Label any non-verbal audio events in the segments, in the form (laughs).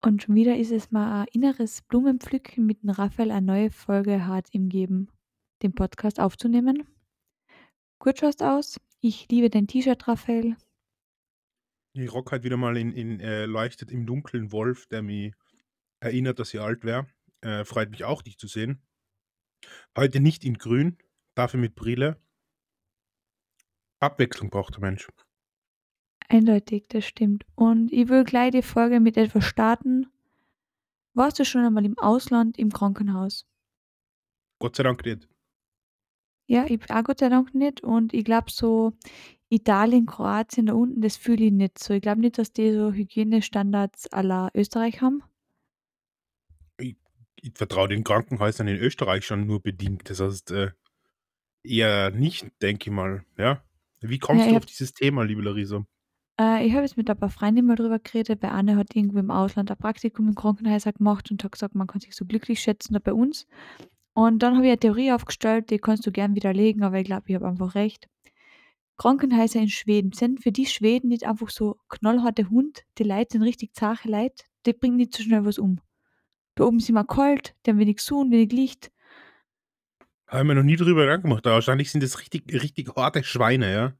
Und schon wieder ist es mal ein inneres Blumenpflücken, mit dem Raphael eine neue Folge Hart im Geben, den Podcast aufzunehmen. Gut schaust aus. Ich liebe dein T-Shirt, Raphael. Ich rock halt wieder mal in, in äh, Leuchtet im Dunkeln Wolf, der mich erinnert, dass ich alt wäre. Äh, freut mich auch, dich zu sehen. Heute nicht in grün, dafür mit Brille. Abwechslung braucht der Mensch. Eindeutig, das stimmt. Und ich will gleich die Folge mit etwas starten. Warst du schon einmal im Ausland im Krankenhaus? Gott sei Dank nicht. Ja, ich auch Gott sei Dank nicht. Und ich glaube so Italien, Kroatien da unten, das fühle ich nicht so. Ich glaube nicht, dass die so Hygienestandards la Österreich haben. Ich, ich vertraue den Krankenhäusern in Österreich schon nur bedingt. Das heißt, äh, eher nicht, denke ich mal. Ja? Wie kommst Ja, du auf dieses Thema, liebe Larissa? Äh, ich habe jetzt mit ein paar Freundinnen mal drüber geredet, weil eine hat irgendwo im Ausland ein Praktikum im Krankenhäuser gemacht und hat gesagt, man kann sich so glücklich schätzen da bei uns. Und dann habe ich eine Theorie aufgestellt, die kannst du gern widerlegen, aber ich glaube, ich habe einfach recht. Krankenhäuser in Schweden sind für die Schweden nicht einfach so knallharte Hund, die Leute sind richtig zache Leute, die bringen nicht so schnell was um. Da oben ist immer kalt, die haben wenig Sonne, wenig Licht. Habe ich mir noch nie drüber Gedanken gemacht. Wahrscheinlich sind das richtig, richtig harte Schweine, ja?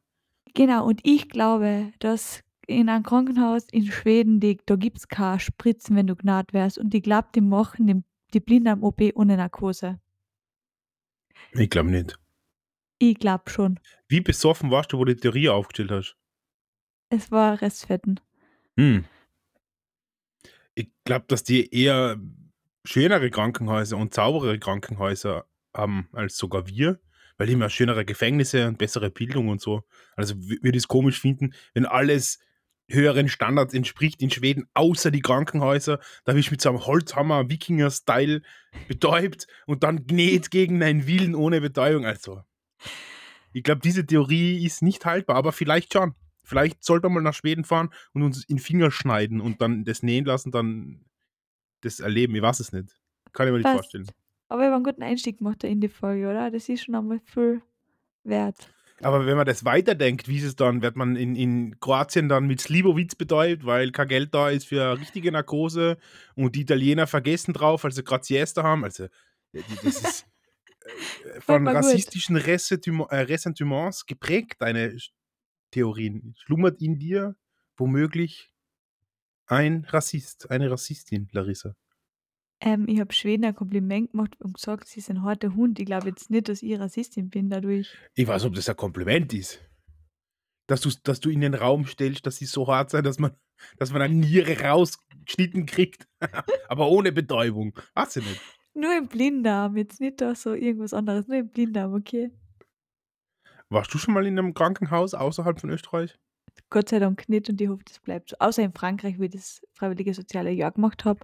Genau, und ich glaube, dass in einem Krankenhaus in Schweden, die, da gibt es keine Spritzen, wenn du gnad wärst. Und ich glaube, die machen die, die Blinden am OP ohne Narkose. Ich glaube nicht. Ich glaube schon. Wie besoffen warst du, wo du die Theorie aufgestellt hast? Es war Restfetten. Hm. Ich glaube, dass die eher schönere Krankenhäuser und sauberere Krankenhäuser haben als sogar wir, weil die immer schönere Gefängnisse und bessere Bildung und so. Also würde ich es komisch finden, wenn alles höheren Standards entspricht in Schweden, außer die Krankenhäuser. Da wirst du mit so einem Holzhammer Wikinger-Style betäubt und dann genäht gegen einen Willen ohne Betäubung. Also, ich glaube, diese Theorie ist nicht haltbar, aber vielleicht schon. Vielleicht sollte man mal nach Schweden fahren und uns in Finger schneiden und dann das nähen lassen, dann das erleben. Ich weiß es nicht. Kann ich mir nicht Passt. vorstellen. Aber ich habe einen guten Einstieg gemacht in die Folge, oder? Das ist schon einmal viel wert. Aber wenn man das weiterdenkt, wie ist es dann? Wird man in, in Kroatien dann mit Slivovitz betäubt, weil kein Geld da ist für richtige Narkose und die Italiener vergessen drauf, also gerade Siesta haben? Also, das ist (laughs) äh, von rassistischen äh, Ressentiments geprägt, deine Theorien. Schlummert in dir womöglich ein Rassist, eine Rassistin, Larissa? Ähm, ich habe Schweden ein Kompliment gemacht und gesagt, sie sind ein harter Hund. Ich glaube jetzt nicht, dass ich Rassistin bin dadurch. Ich weiß, ob das ein Kompliment ist. Dass du, dass du in den Raum stellst, dass sie so hart sein, dass man, dass man eine Niere rausgeschnitten kriegt. (laughs) Aber ohne Betäubung. Weiß ich nicht. Nur im Blinddarm, jetzt nicht da so irgendwas anderes, nur im Blinddarm, okay? Warst du schon mal in einem Krankenhaus außerhalb von Österreich? Gott sei Dank nicht und ich hoffe, das bleibt so. Außer in Frankreich, wo ich das freiwillige soziale Jahr gemacht habe.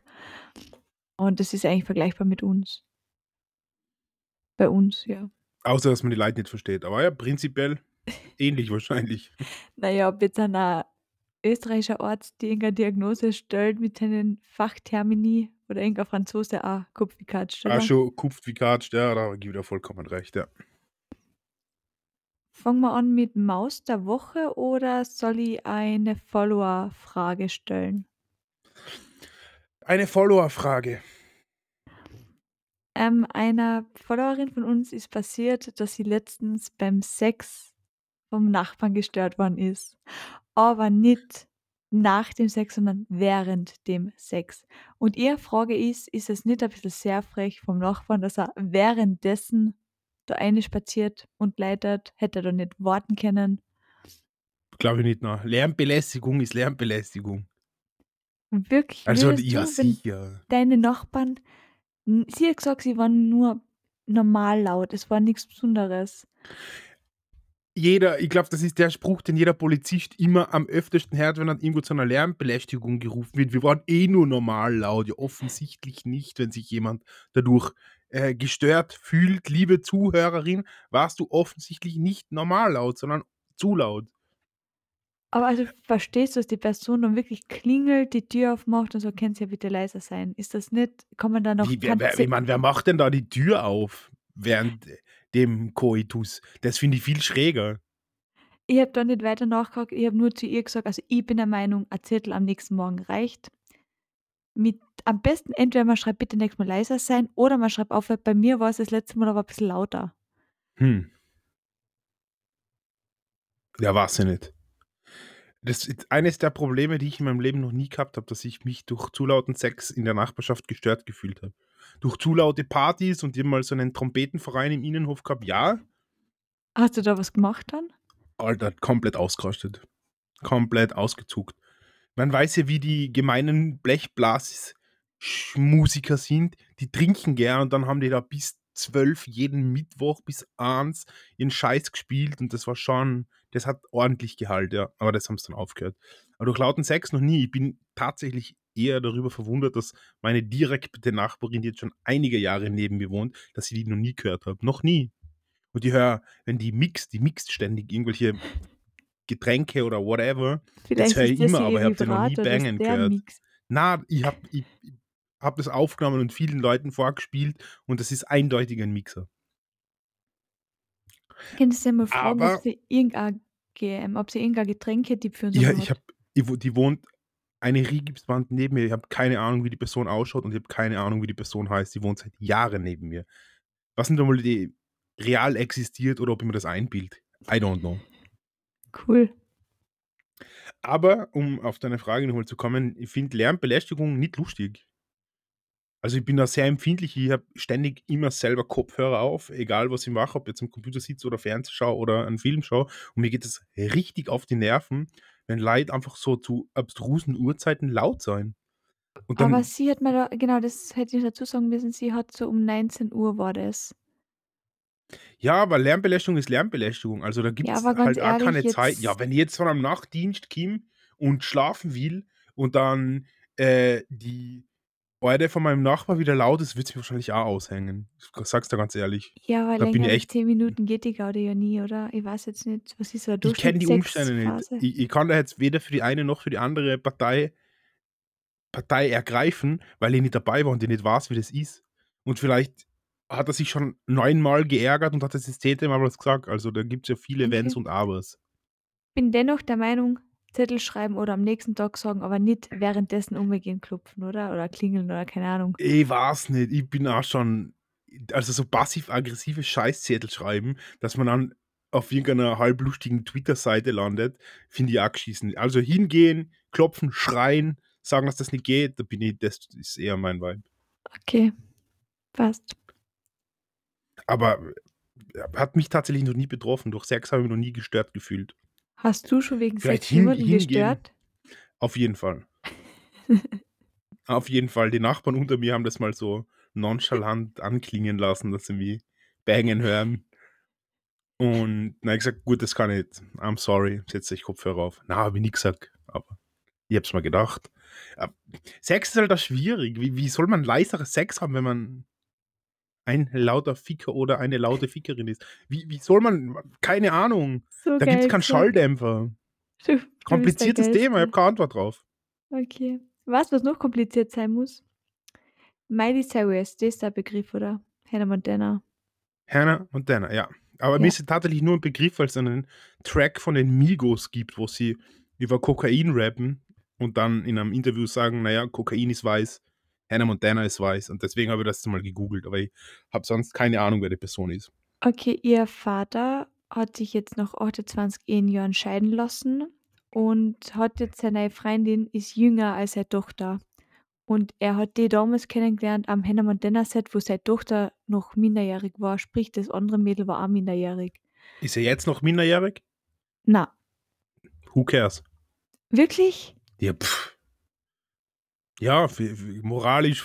Und das ist eigentlich vergleichbar mit uns. Bei uns, ja. Außer, dass man die Leute nicht versteht. Aber ja, prinzipiell ähnlich (laughs) wahrscheinlich. Naja, ob jetzt ein österreichischer Arzt die irgendeine Diagnose stellt mit seinen Fachtermini oder irgendein Franzose auch Kopf wie Katsch, Ah, schon kupft wie Katsch, ja, da gebe ich dir vollkommen recht, ja. Fangen wir an mit Maus der Woche oder soll ich eine Follower-Frage stellen? Eine Follower-Frage. Ähm, einer Followerin von uns ist passiert, dass sie letztens beim Sex vom Nachbarn gestört worden ist. Aber nicht nach dem Sex, sondern während dem Sex. Und ihre Frage ist, ist es nicht ein bisschen sehr frech vom Nachbarn, dass er währenddessen da eine spaziert und leitet, hätte er da nicht warten können. Glaube ich nicht nach. Lärmbelästigung ist Lärmbelästigung. Wirklich, Also, ja, sicher. deine Nachbarn, sie hat gesagt, sie waren nur normal laut, es war nichts Besonderes. jeder, ich glaube, das ist der Spruch, den jeder Polizist immer am öftesten hört, wenn dann irgendwo zu einer Lärmbelästigung gerufen wird. Wir waren eh nur normal laut. Ja, offensichtlich nicht, wenn sich jemand dadurch äh, gestört fühlt. Liebe Zuhörerin, warst du offensichtlich nicht normal laut, sondern zu laut. Aber also verstehst du, dass die Person dann wirklich klingelt, die Tür aufmacht und so, könnt ihr bitte leiser sein? Ist das nicht, kann man da noch, Wie, wer, wer, sie- ich mein, wer macht denn da die Tür auf während dem Koitus? Das finde ich viel schräger. ich habe da nicht weiter nachgehakt, ich habe nur zu ihr gesagt, also ich bin der Meinung, ein Zettel am nächsten Morgen reicht. mit am besten entweder man schreibt: „Bitte nächstes Mal leiser sein“, oder man schreibt auf, weil bei mir war's das letzte Mal aber ein bisschen lauter. Hm. Ja, weiß ich nicht. Das ist eines der Probleme, die ich in meinem Leben noch nie gehabt habe, dass ich mich durch zu lauten Sex in der Nachbarschaft gestört gefühlt habe. Durch zu laute Partys und mal so einen Trompetenverein im Innenhof gehabt, ja. Hast du da was gemacht dann? Alter, komplett ausgerastet. Komplett ausgezuckt. Man weiß ja, wie die gemeinen Blechblas-Musiker sind. Die trinken gern und dann haben die da bis zwölf jeden Mittwoch bis eins ihren Scheiß gespielt und das war schon, das hat ordentlich Gehalt, ja. Aber das haben sie dann aufgehört. Aber durch lauten Sex noch nie. Ich bin tatsächlich eher darüber verwundert, dass meine direkte Nachbarin, die jetzt schon einige Jahre neben mir wohnt, dass ich die noch nie gehört habe. Noch nie. Und die höre, wenn die mixt, die mixt ständig irgendwelche Getränke oder whatever. Vielleicht das höre ich immer, aber ich habe sie noch nie bangen gehört. Na, ich habe ich, ich hab das aufgenommen und vielen Leuten vorgespielt und das ist eindeutig ein Mixer. Könntest du ja mal fragen, ob Aber sie irgendein Ge ähm, ob sie irgendein Getränketipp für uns ja, ich habe, die wohnt eine Rigipswand neben mir. Ich habe keine Ahnung, wie die Person ausschaut und ich habe keine Ahnung, wie die Person heißt. Die wohnt seit Jahren neben mir. Was nicht einmal die real existiert oder ob ich mir das einbild. I don't know. Cool. Aber um auf deine Frage nochmal zu kommen, ich finde Lärmbelästigung nicht lustig. Also ich bin da sehr empfindlich. Ich habe ständig immer selber Kopfhörer auf, egal was ich mache, ob jetzt am Computer sitze oder Fernseh schaue oder einen Film schaue. Und mir geht es richtig auf die Nerven, wenn Leute einfach so zu abstrusen Uhrzeiten laut sein. Und Aber dann, sie hat mir da genau, das hätte ich dazu sagen müssen, sie hat so um 19 Uhr war das. ja, aber Lärmbelästigung ist Lärmbelästigung. Also da gibt Ja, es aber ganz halt auch keine ehrlich, Zeit. Ja, wenn ich jetzt von einem Nachtdienst komme und schlafen will und dann äh, die Eure von meinem Nachbar wieder laut ist, wird es mir wahrscheinlich auch aushängen. Ich sag's dir ganz ehrlich. ja, aber Da bin länger ich als echt 10 Minuten geht die Gaudi ja nie, oder? Ich weiß jetzt nicht, was ist so 'ne Ich kenne die Umstände nicht. Ich ich kann da jetzt weder für die eine noch für die andere Partei Partei ergreifen, weil ich nicht dabei war und ich nicht weiß, wie das ist. Und vielleicht hat er sich schon neunmal geärgert und hat das jetzt zehnte Mal was gesagt. Also, da gibt's ja viele Okay. Wenns und Abers. Bin dennoch der Meinung, Zettel schreiben oder am nächsten Tag sagen, aber nicht währenddessen umgehen klopfen, oder? Oder klingeln oder keine Ahnung. Ich weiß nicht, ich bin auch schon also, so passiv-aggressive Scheißzettel schreiben, dass man dann auf irgendeiner halblustigen Twitter-Seite landet, finde ich auch geschissen. Also, hingehen, klopfen, schreien, sagen, dass das nicht geht, da bin ich das ist eher mein Vibe. Okay, passt. Aber, äh, hat mich tatsächlich noch nie betroffen. Durch Sex habe ich mich noch nie gestört gefühlt. Hast du schon wegen Vielleicht Sex hin jemanden hingehen. gestört? Auf jeden Fall. (laughs) Auf jeden Fall. Die Nachbarn unter mir haben das mal so nonchalant anklingen lassen, dass sie mich bangen hören. Und dann habe ich gesagt: „Gut, das kann ich nicht. I'm sorry, setz dich Kopfhörer auf.“ Na, habe ich nie gesagt, aber ich habe es mir gedacht. Äh, Sex ist halt auch schwierig. Wie wie soll man leiseres Sex haben, wenn man ein lauter Ficker oder eine laute Fickerin ist? Wie wie soll man keine Ahnung. So Da gibt's geil keinen. Schalldämpfer. (laughs) Du du Kompliziertes Thema, ich habe keine Antwort drauf. Okay. Du, was noch kompliziert sein muss? Miley Cyrus, das ist der Begriff, oder? Hannah Montana. Hannah Montana, ja. Aber mir Ja. ist es tatsächlich nur ein Begriff, weil es einen Track von den Migos gibt, wo sie über Kokain rappen und dann in einem Interview sagen: „Na ja, Kokain ist weiß, Hannah Montana ist weiß.“ Und deswegen habe ich das mal gegoogelt, aber ich habe sonst keine Ahnung, wer die Person ist. Okay, ihr Vater hat sich jetzt nach 28 Ehejahren scheiden lassen und hat jetzt seine Freundin ist jünger als seine Tochter. Und er hat die damals kennengelernt am Hannah Montana Set, wo seine Tochter noch minderjährig war, sprich das andere Mädel war auch minderjährig. Ist er jetzt noch minderjährig? Na, Who cares? wirklich? Ja, pff. Ja, f f moralisch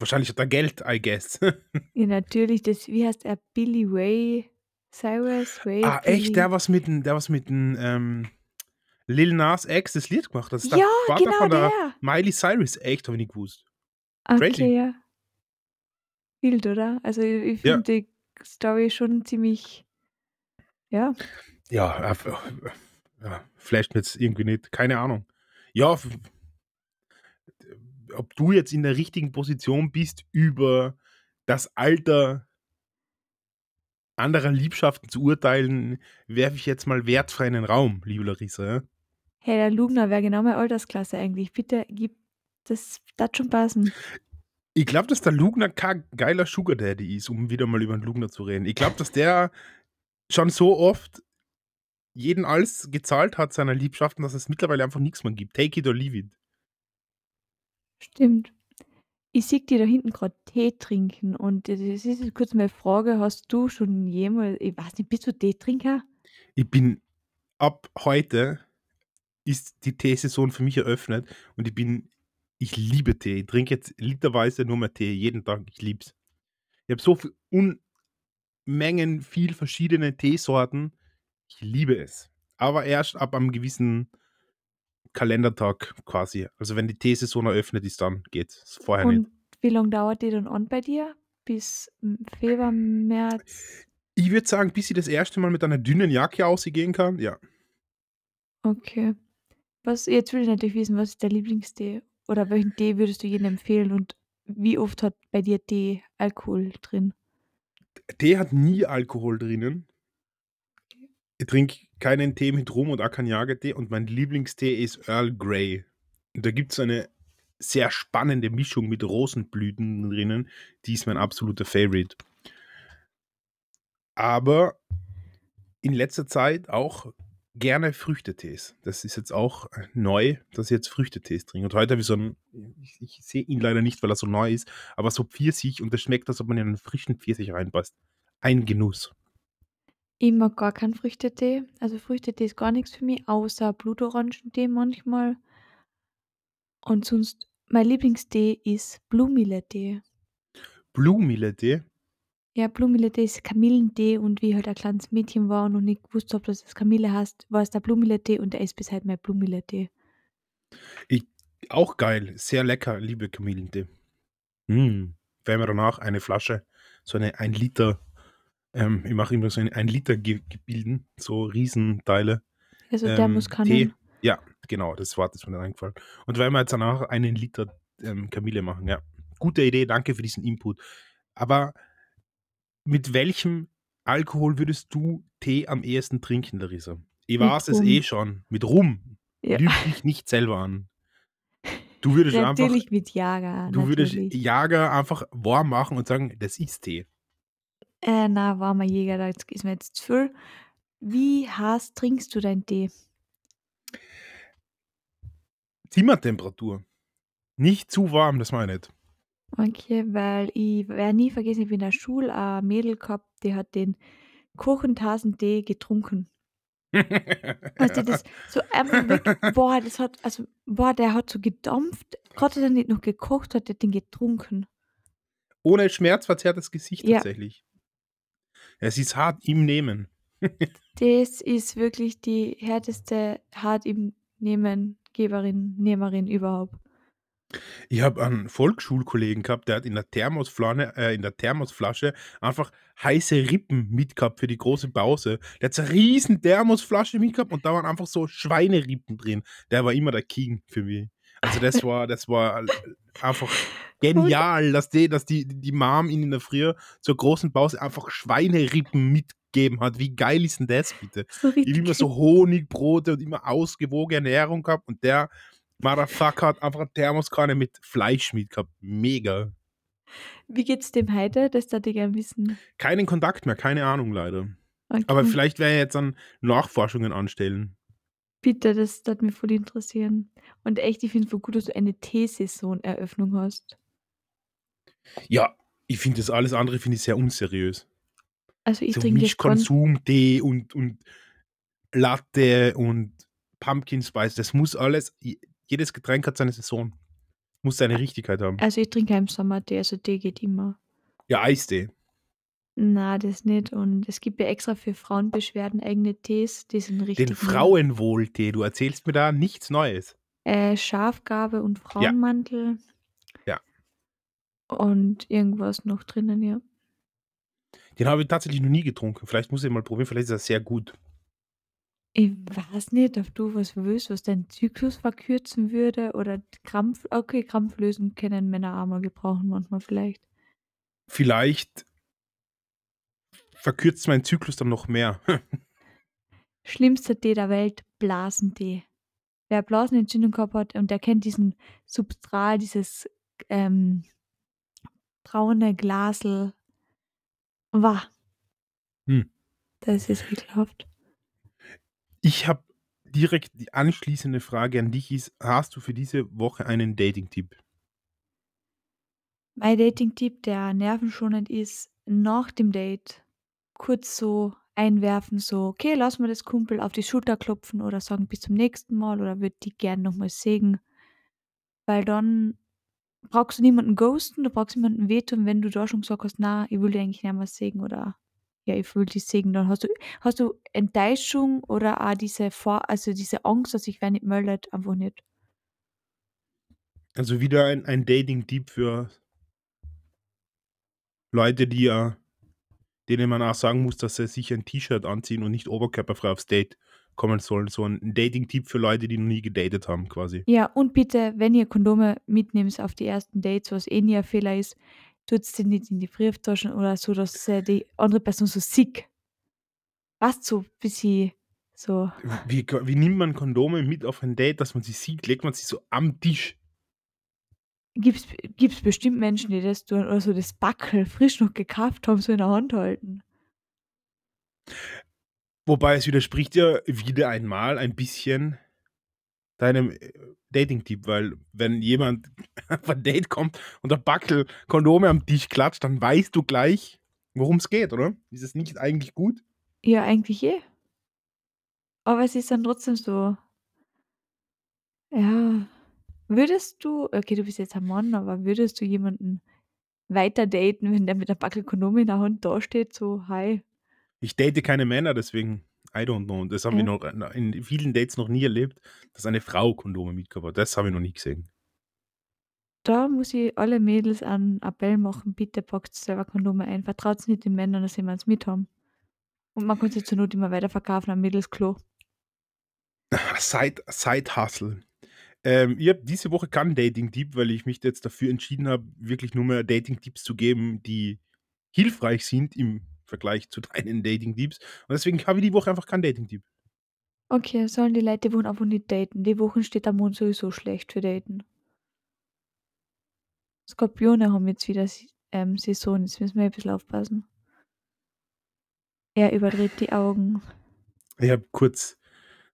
wahrscheinlich hat er Geld, I guess. (laughs) Ja, natürlich, das wie heißt er? Billy Ray Cyrus? Ray Ah, echt? Der Billy was mit 'n der was mit 'n, ähm, Lil Nas X das Lied gemacht hat. Das Ja, Vater genau von der der! Miley Cyrus. Echt, habe ich nicht gewusst. Crazy. Okay, ja. Wild, oder? Also, i ich Ja. finde die Story schon ziemlich ja. Ja, einfach ja, flasht mich jetzt irgendwie nicht. Keine Ahnung. Ja, ob du jetzt in der richtigen Position bist, über das Alter anderer Liebschaften zu urteilen, werfe ich jetzt mal wertfrei in den Raum, liebe Larissa, ja? Hey, der Lugner wäre genau meine Altersklasse eigentlich. Bitte gib Das tat schon passen. Ich glaube, dass der Lugner kein geiler Sugar Daddy ist, um wieder mal über den Lugner zu reden. Ich glaube, dass der schon so oft jeden alles gezahlt hat seiner Liebschaften, dass es mittlerweile einfach nichts mehr gibt. Take it or leave it. Stimmt. Ich sehe dich da hinten gerade Tee trinken und das ist jetzt kurz meine Frage, hast du schon jemals ich weiß nicht, bist du Teetrinker? Ich bin ab heute ist die Teesaison für mich eröffnet und ich bin ich liebe Tee. Ich trinke jetzt literweise nur mehr Tee jeden Tag. Ich lieb's. Ich habe so viel Unmengen viel verschiedene Teesorten. Ich liebe es. Aber erst ab einem gewissen Kalendertag quasi. Also wenn die Teesaison eröffnet ist, dann geht's. Vorher Und nicht. wie lang dauert die dann an bei dir? Bis Februar, März? Ich würde sagen, bis ich das erste Mal mit einer dünnen Jacke ausgehen kann, ja. Okay. Was jetzt will ich natürlich wissen, was ist dein Lieblingstee? Oder welchen Tee würdest du jedem empfehlen und wie oft hat bei dir Tee Alkohol drin? Tee hat nie Alkohol drinnen. Ich trinke keinen Tee mit Rum und auch keinen Jagertee und mein Lieblingstee ist Earl Grey. Und da gibt's eine sehr spannende Mischung mit Rosenblüten drinnen, die ist mein absoluter Favorite. Aber in letzter Zeit auch gerne Früchtetees. Das ist jetzt auch neu, dass ich jetzt Früchtetees trinke. Und heute habe ich so 'n ich ich sehe ihn leider nicht, weil er so neu ist, aber so Pfirsich und das schmeckt, als ob man in einen frischen Pfirsich reinbeißt. Ein Genuss. Ich mag gar keinen Früchtetee. Also Früchtetee ist gar nix für mich, außer Blutorangentee manchmal. Und sonst mein Lieblingstee ist Blumilletee. Blumilletee? Ja, Blumilletee ist Kamillentee und wie ich halt ein kleines Mädchen war und noch nicht gewusst habe, dass es Kamille heißt, war es der Blumilletee und der ist bis heute mein Blumilletee. Ich auch geil, sehr lecker, liebe Kamillentee. Mm, werden wir danach eine Flasche, so eine 1 Liter ähm, ich mache immer so ein 1 Liter Ge Gebilden, so Riesenteile, Also ähm, Tee. Thermoskannen. Ja, genau, das Wort ist mir dann eingefallen. Und werden wir jetzt danach einen Liter, ähm, Kamille machen, ja. Gute Idee, danke für diesen Input. Aber mit welchem Alkohol würdest du Tee am ehesten trinken, Larissa? Ich Mit weiß es eh schon, mit Rum. Ja. Lüg dich nicht selber an. Du würdest (laughs) einfach Natürlich mit Jager, du würdest natürlich. Jager einfach warm machen und sagen: „Das ist Tee.“ Äh, na, warmer Jäger, da ist mir jetzt zu viel. Wie heiß trinkst du deinen Tee? Zimmertemperatur. Nicht zu warm, das meine ich nicht. Okay, weil ich werde nie vergessen, ich habe in der Schule ein Mädel gehabt, die hat den Kuchentasentee getrunken. Weißt du, das (laughs) so einfach weg boah, das hat also boah, der hat so gedampft. Hat er nicht noch gekocht hat, der hat den getrunken. Ohne schmerzverzerrtes Gesicht Ja. tatsächlich. Es ist hart im Nehmen. (laughs) Das ist wirklich die härteste hart im Nehmen Geberin Nehmerin überhaupt. Ich habe einen Volksschulkollegen gehabt, der hat in der Thermosflane äh, in der Thermosflasche einfach heiße Rippen mitgehabt für die große Pause. Der hat so 'ne riesen Thermosflasche mitgehabt und da waren einfach so Schweinerippen drin. Der war immer der King für mich. Also, das war das war (laughs) einfach genial, dass die dass die die Mom ihn in der Früh zur großen Pause einfach Schweinerippen mitgegeben hat. Wie geil ist denn das bitte? So Ich habe immer so Honigbrote und immer ausgewogene Ernährung gehabt und der Motherfucker hat einfach 'ne Thermoskanne mit Fleisch mitgehabt. Mega. Wie geht's dem heute? Das würde ich gern wissen. Keinen Kontakt mehr, keine Ahnung leider. Aber Okay. vielleicht werde ich jetzt dann Nachforschungen anstellen. Bitte, das würde mich voll interessieren. Und echt, ich finde voll gut, dass du eine Teesaison-Eröffnung hast. Ja, ich finde das alles andere finde ich sehr unseriös. Also, ich So trinke das ganz Mischkonsum-Tee und und Latte und Pumpkin Spice, das muss alles jedes Getränk hat seine Saison. Muss seine Richtigkeit haben. Also, ich trinke keinen Sommertee, also Tee geht immer. Ja, Eistee. Na, das nicht. Und es gibt ja extra für Frauenbeschwerden eigene Tees, die sind Den richtig mild. Frauenwohltee, du erzählst mir da nichts Neues. Äh, Schafgarbe und. Frauenmantel. Ja. Und irgendwas noch drinnen, ja. Den habe ich tatsächlich noch nie getrunken. Vielleicht muss ich mal probieren, vielleicht ist er sehr gut. Ich weiß nicht, ob du was willst, was deinen Zyklus verkürzen würde oder Krampf okay, Krampflösung können Männer auch mal gebrauchen manchmal vielleicht. Vielleicht verkürzt mein Zyklus dann noch mehr. (laughs) Schlimmster Tee der Welt, Blasentee. wer Blasenentzündung gehabt hat und der kennt diesen Substrat, dieses, ähm braune Glasl. Wah. Hm. Das ist ekelhaft. Ich habe direkt die anschließende Frage an dich ist: Hast du für diese Woche einen Dating-Tipp? Mein Dating-Tipp, der nervenschonend ist, nach dem Date kurz so einwerfen, so: „Okay, lass mal das Kumpel auf die Schulter klopfen oder sagen bis zum nächsten Mal oder würde dich gern noch mal sehen.“ Weil dann brauchst du niemanden ghosten, du brauchst niemanden wehtun, wenn du da schon gesagt hast: „Na, ich will dich eigentlich nicht mehr sehen“ oder „Ja, ich will dich sehen“, dann hast du hast du Enttäuschung oder auch diese Vor also, diese Angst, dass sich wer nicht meldet, einfach nicht. Also, wieder ein ein Dating-Tipp für Leute, die ja denen man auch sagen muss, dass sie sich ein T-Shirt anziehen und nicht oberkörperfrei aufs Date kommen sollen. So 'n Dating-Tipp für Leute, die noch nie gedatet haben quasi. Ja, und bitte, wenn ihr Kondome mitnehmt auf die ersten Dates, was eh nie ein Fehler ist, tut's die nicht in die Brieftaschen oder so, dass, äh, die andere Person so sieht. Weißt so bisschen so Wie wie nimmt man Kondome mit auf ein Date, dass man sie sieht? Legt man sie so am Tisch? Gibt's gibt's bestimmt Menschen, die das tun oder so das Backel frisch noch gekauft haben, so in der Hand halten. Wobei es widerspricht ja wieder einmal ein bisschen deinem, äh, Dating-Tipp, weil wenn jemand (laughs) auf ein Date kommt und der Backel Kondome am Tisch klatscht, dann weißt du gleich, worum's geht, oder? Ist es nicht eigentlich gut? Ja, eigentlich eh. Aber es ist dann trotzdem so ja. Würdest du okay, du bist jetzt ein Mann, aber würdest du jemanden weiter daten, wenn der mit 'nem Backel Kondome in der Hand dasteht, so: „Hi?“ Ich date keine Männer, deswegen I don't know. Und das haben wir Ja. noch in vielen Dates noch nie erlebt, dass eine Frau Kondome mitgehabt hat. Das habe ich noch nie gesehen. Da muss ich alle Mädels einen Appell machen: „Bitte packt selber Kondome ein. Vertraut's nicht den Männern, dass sie eins mit haben.“ Und man kann sie zur Not immer weiterverkaufen am Mädelsklo. Side Side-Hustle. Ähm, ich habe diese Woche keinen Dating-Tipp, weil ich mich jetzt dafür entschieden habe, wirklich nur mehr Dating-Tipps zu geben, die hilfreich sind im Vergleich zu deinen Dating-Tipps. Und deswegen habe ich die Woche einfach keinen Dating-Tipp. Okay, sollen die Leute die Wochen einfach nicht daten. Die Wochen steht der Mond sowieso schlecht für Daten. Skorpione haben jetzt wieder ähm, Saison, jetzt müssen wir ein bisschen aufpassen. Er überdreht die Augen. Ich habe kurz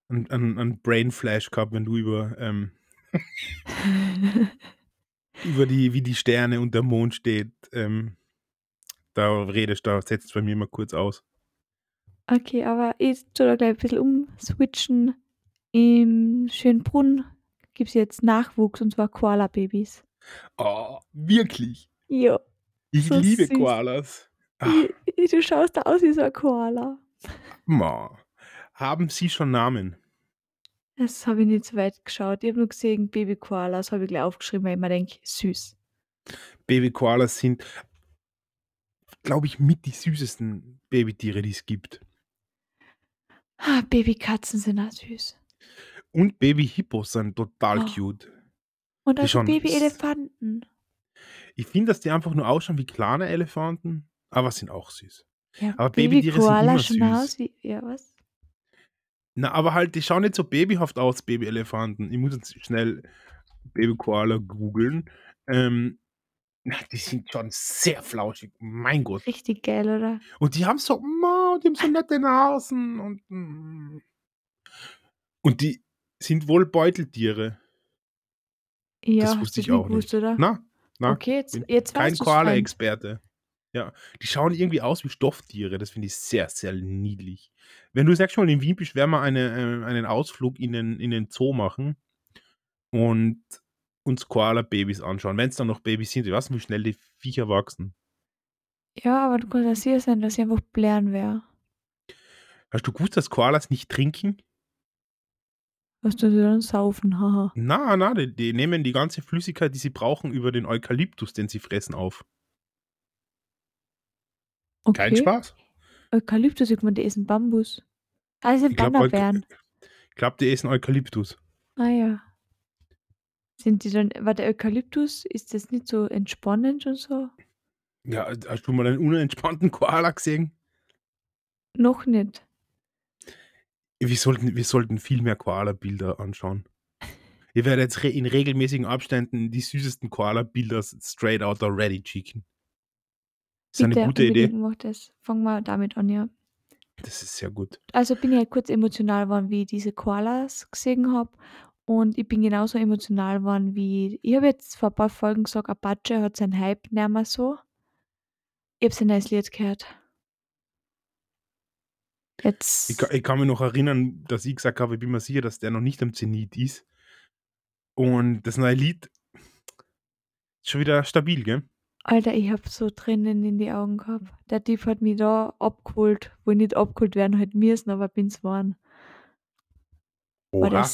'n 'n 'n Brain-Flash gehabt, wenn du über, ähm (laughs) über die wie die Sterne und der Mond steht, ähm, da redest da setzt bei mir mal kurz aus. Okay, aber ich tue da gleich ein bisschen umswitchen. Im Schönbrunn gibt's jetzt Nachwuchs und zwar Koalababys. Oh, wirklich? Ja, Ich so liebe süß. Koalas. Ah. I i du schaust da aus wie so 'n Koala. Ma haben sie schon Namen? Das habe ich nicht so weit geschaut. Ich habe nur gesehen Babykoalas, habe ich gleich aufgeschrieben, weil ich mir denke: „Süß.“ Babykoalas sind glaube ich, mit die süßesten Babytiere, die es gibt. Ah, Babykatzen sind auch süß. Und Babyhippos sind total Oh. cute. Und auch so schauen s Babyelefanten. Ich finde, dass die einfach nur ausschauen wie kleine Elefanten, aber sind auch süß. Ja, Aber Babytiere sind Babykoala immer schauen aus süß. wie ja, was? Na, aber halt, die schauen nicht so babyhaft aus, Babyelefanten. Ich muss jetzt schnell Babykoala googeln. Ähm, na, die sind schon sehr flauschig, mein Gott. Richtig geil, oder? Und die haben so ma, die haben so nette Nasen und hm. Und die sind wohl Beuteltiere. Ja, Das wusste ich auch gewusst, nicht. oder? Na, na, Okay, jetzt jetzt kein. Koala-Experte. Ja, die schauen irgendwie aus wie Stofftiere. Das finde ich sehr, sehr niedlich. Wenn du nächste Mal in Wien bist, werden wir eine äh, einen Ausflug in den in den Zoo machen und uns Koalababys anschauen, wenn's dann noch Babys sind. Ich weiß nicht, wie schnell die Viecher wachsen. Ja, aber du kannst sicher sein, dass sie einfach blären wäre. Hast du gewusst, dass Koalas nicht trinken? Was sie dann? Saufen, haha. Na, na, die die nehmen die ganze Flüssigkeit, die sie brauchen, über den Eukalyptus, den sie fressen, auf. Kein Okay. Spaß. Eukalyptus, ich gemeint, die essen Bambus. Ah, das sind Ich glaube, ich glaube, die essen Eukalyptus. Ah ja. Sind die dann war der Eukalyptus ist das nicht so entspannend und so? Ja, äh, hast du mal einen unentspannten Koala gesehen? Noch nicht. Wir sollten wir sollten viel mehr Koalabilder anschauen. Ich werde jetzt in regelmäßigen Abständen die süßesten Koala-Bilder straight out Reddit schicken. Ist das eine Bitte, gute Idee? mach das. Fangen wir damit an, ja. Das ist sehr gut. Also, bin ich halt kurz emotional geworden, wie ich diese Koalas gesehen habe und ich bin genauso emotional geworden wie ich habe jetzt vor ein paar Folgen gesagt, Apache hat seinen Hype nicht mehr so. Ich habe sein neues Lied gehört. Ich Jetzt ka ich kann mich noch erinnern, dass ich gesagt habe, ich bin mir sicher, dass der noch nicht am Zenit ist. Und das neue Lied ist schon wieder stabil, gell? Alter, ich habe so Tränen in die Augen gehabt. Der Typ hat mich da abgeholt, wo ich nicht abgeholt werden hätte müssen, aber bin's geworden. Weil der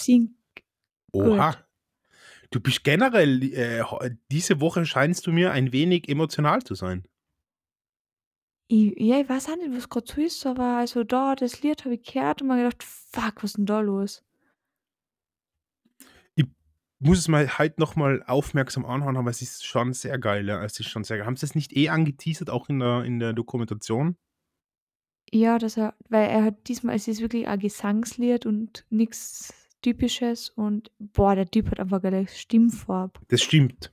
Oha, gut. Du bist generell, äh, diese Woche scheinst du mir ein wenig emotional zu sein. Ich ja, ich weiß auch nicht, was grad so ist, aber also da das Lied habe ich gehört und mir gedacht: „Fuck, was ist 'n da los?“ Ich muss es mir heute noch mal aufmerksam anhören, aber es ist schon sehr geil, ja. Es ist schon sehr geil. Haben sie das nicht eh angeteasert, auch in der in der Dokumentation? Ja, dass er weil er hat diesmal es ist wirklich ein Gesangslied und nix Typisches und boah, der Typ hat einfach geile Stimmfarbe. Das stimmt.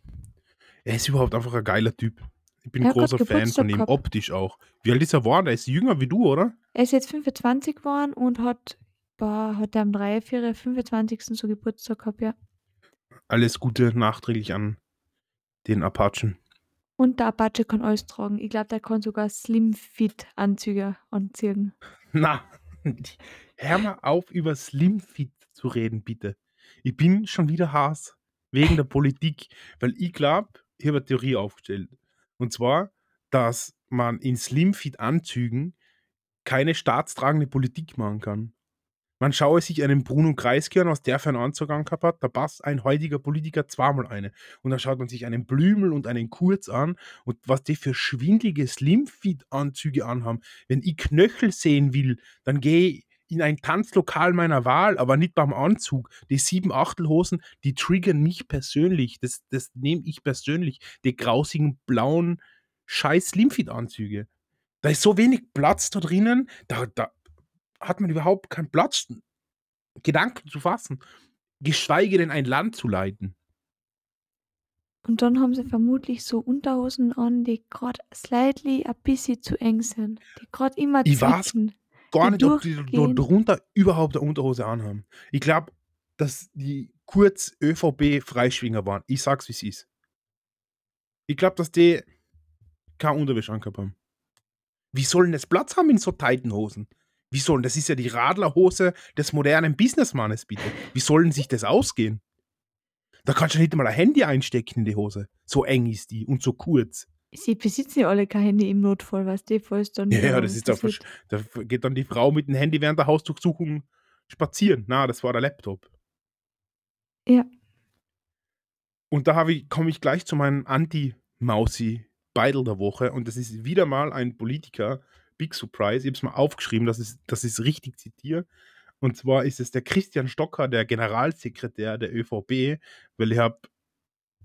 Er ist überhaupt einfach ein geiler Typ. Ich bin grad großer Fan von ihm, gehabt. optisch auch. Wie alt ist er geworden? Er ist jünger wie du, oder? Er ist jetzt 25 geworden und hat boah, hat er am 3, 4, 25. so Geburtstag gehabt, ja. Alles Gute nachträglich an den Apachen. Und der Apache kann alles tragen. Ich glaube, der kann sogar Slim-Fit-Anzüge anziehen. Na, (laughs) hör mal auf, über Slimfit zu reden, bitte. Ich bin schon wieder Hass wegen der Politik, weil ich glaube, ich habe eine Theorie aufgestellt. Und zwar, dass man in Slimfit-Anzügen keine staatstragende Politik machen kann. Man schaue sich einen Bruno Kreisky an, was der für einen Anzug angehabt hat. Da passt ein heutiger Politiker zweimal eine. Und dann schaut man sich einen Blümel und einen Kurz an und was die für schwindelige Slimfit-Anzüge anhaben. Wenn ich Knöchel sehen will, dann gehe ich in ein Tanzlokal meiner Wahl, aber nicht beim Anzug. Die sieben Achtelhosen, die triggern mich persönlich. Das, das nehme ich persönlich. Die grausigen, blauen, scheiß Slimfit-Anzüge. Da ist so wenig Platz da drinnen, da, da hat man überhaupt keinen Platz, Gedanken zu fassen, geschweige denn ein Land zu leiten. Und dann haben sie vermutlich so Unterhosen an, die grad slightly ein bisschen zu eng sind, die grad immer Ich weiß zwicken, gar nicht, ob die da durchgehen. drunter überhaupt eine Unterhose anhaben. Ich glaube, dass die kurz ÖVP-Freischwinger waren. Ich sag's, wie es ist. Ich glaube, dass die keine Unterwäsche angehabt haben. Wie sollen das Platz haben in so tighten Hosen? Wie sollen das ist ja die Radlerhose des modernen Businessmannes, bitte. Wie sollen sich das ausgehen? Da kannst du nicht mal ein Handy einstecken in die Hose. So eng ist die und so kurz. Sie besitzen ja alle kein Handy im Notfall, weißt du, falls dann Ja, ja, das ist was wird. da geht dann die Frau mit dem Handy während der Hausdurchsuchung spazieren. Na, das war der Laptop. Ja. Und da komme ich gleich zu meinem Anti-Mausi-Beidel der Woche und das ist wieder mal ein Politiker, Big Surprise. Ich habe es mal aufgeschrieben, dass ich dass ich's richtig zitiere. Und zwar ist es der Christian Stocker, der Generalsekretär der ÖVP, weil ich habe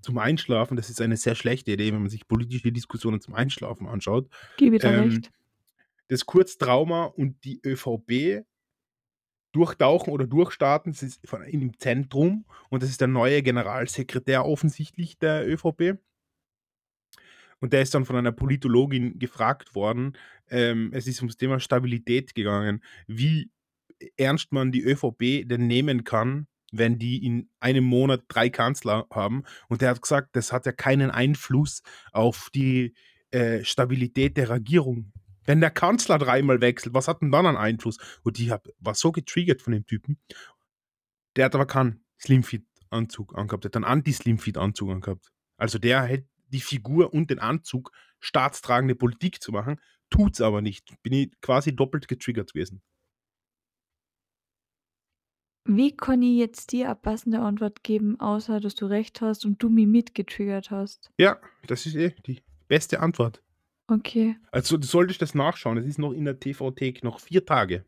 zum Einschlafen das ist eine sehr schlechte Idee, wenn man sich politische Diskussionen zum Einschlafen anschaut. Gebe dir Ähm, recht. das Kurztrauma und die ÖVP durchtauchen oder durchstarten. Das ist von im Zentrum und das ist der neue Generalsekretär offensichtlich der ÖVP. Und der ist dann von einer Politologin gefragt worden. Ähm, es ist ums Thema Stabilität gegangen, wie ernst man die ÖVP denn nehmen kann, wenn die in einem Monat 3 Kanzler haben. Und der hat gesagt, das hat ja keinen Einfluss auf die, äh, Stabilität der Regierung. Wenn der Kanzler dreimal wechselt, was hat denn dann einen Einfluss? Und ich habe war so getriggert von dem Typen. Der hat aber keinen Slimfit-Anzug angehabt, der hat einen Anti-Slimfit-Anzug angehabt. Also der hätte die Figur und den Anzug, staatstragende Politik zu machen, tut's aber nicht. Bin ich quasi doppelt getriggert gewesen. Wie kann ich jetzt dir eine passende Antwort geben, außer dass du recht hast und du mich mitgetriggert hast? Ja, das ist eh die beste Antwort. Okay. Also, du solltest das nachschauen. Es ist noch in der TV-Thek noch 4 Tage.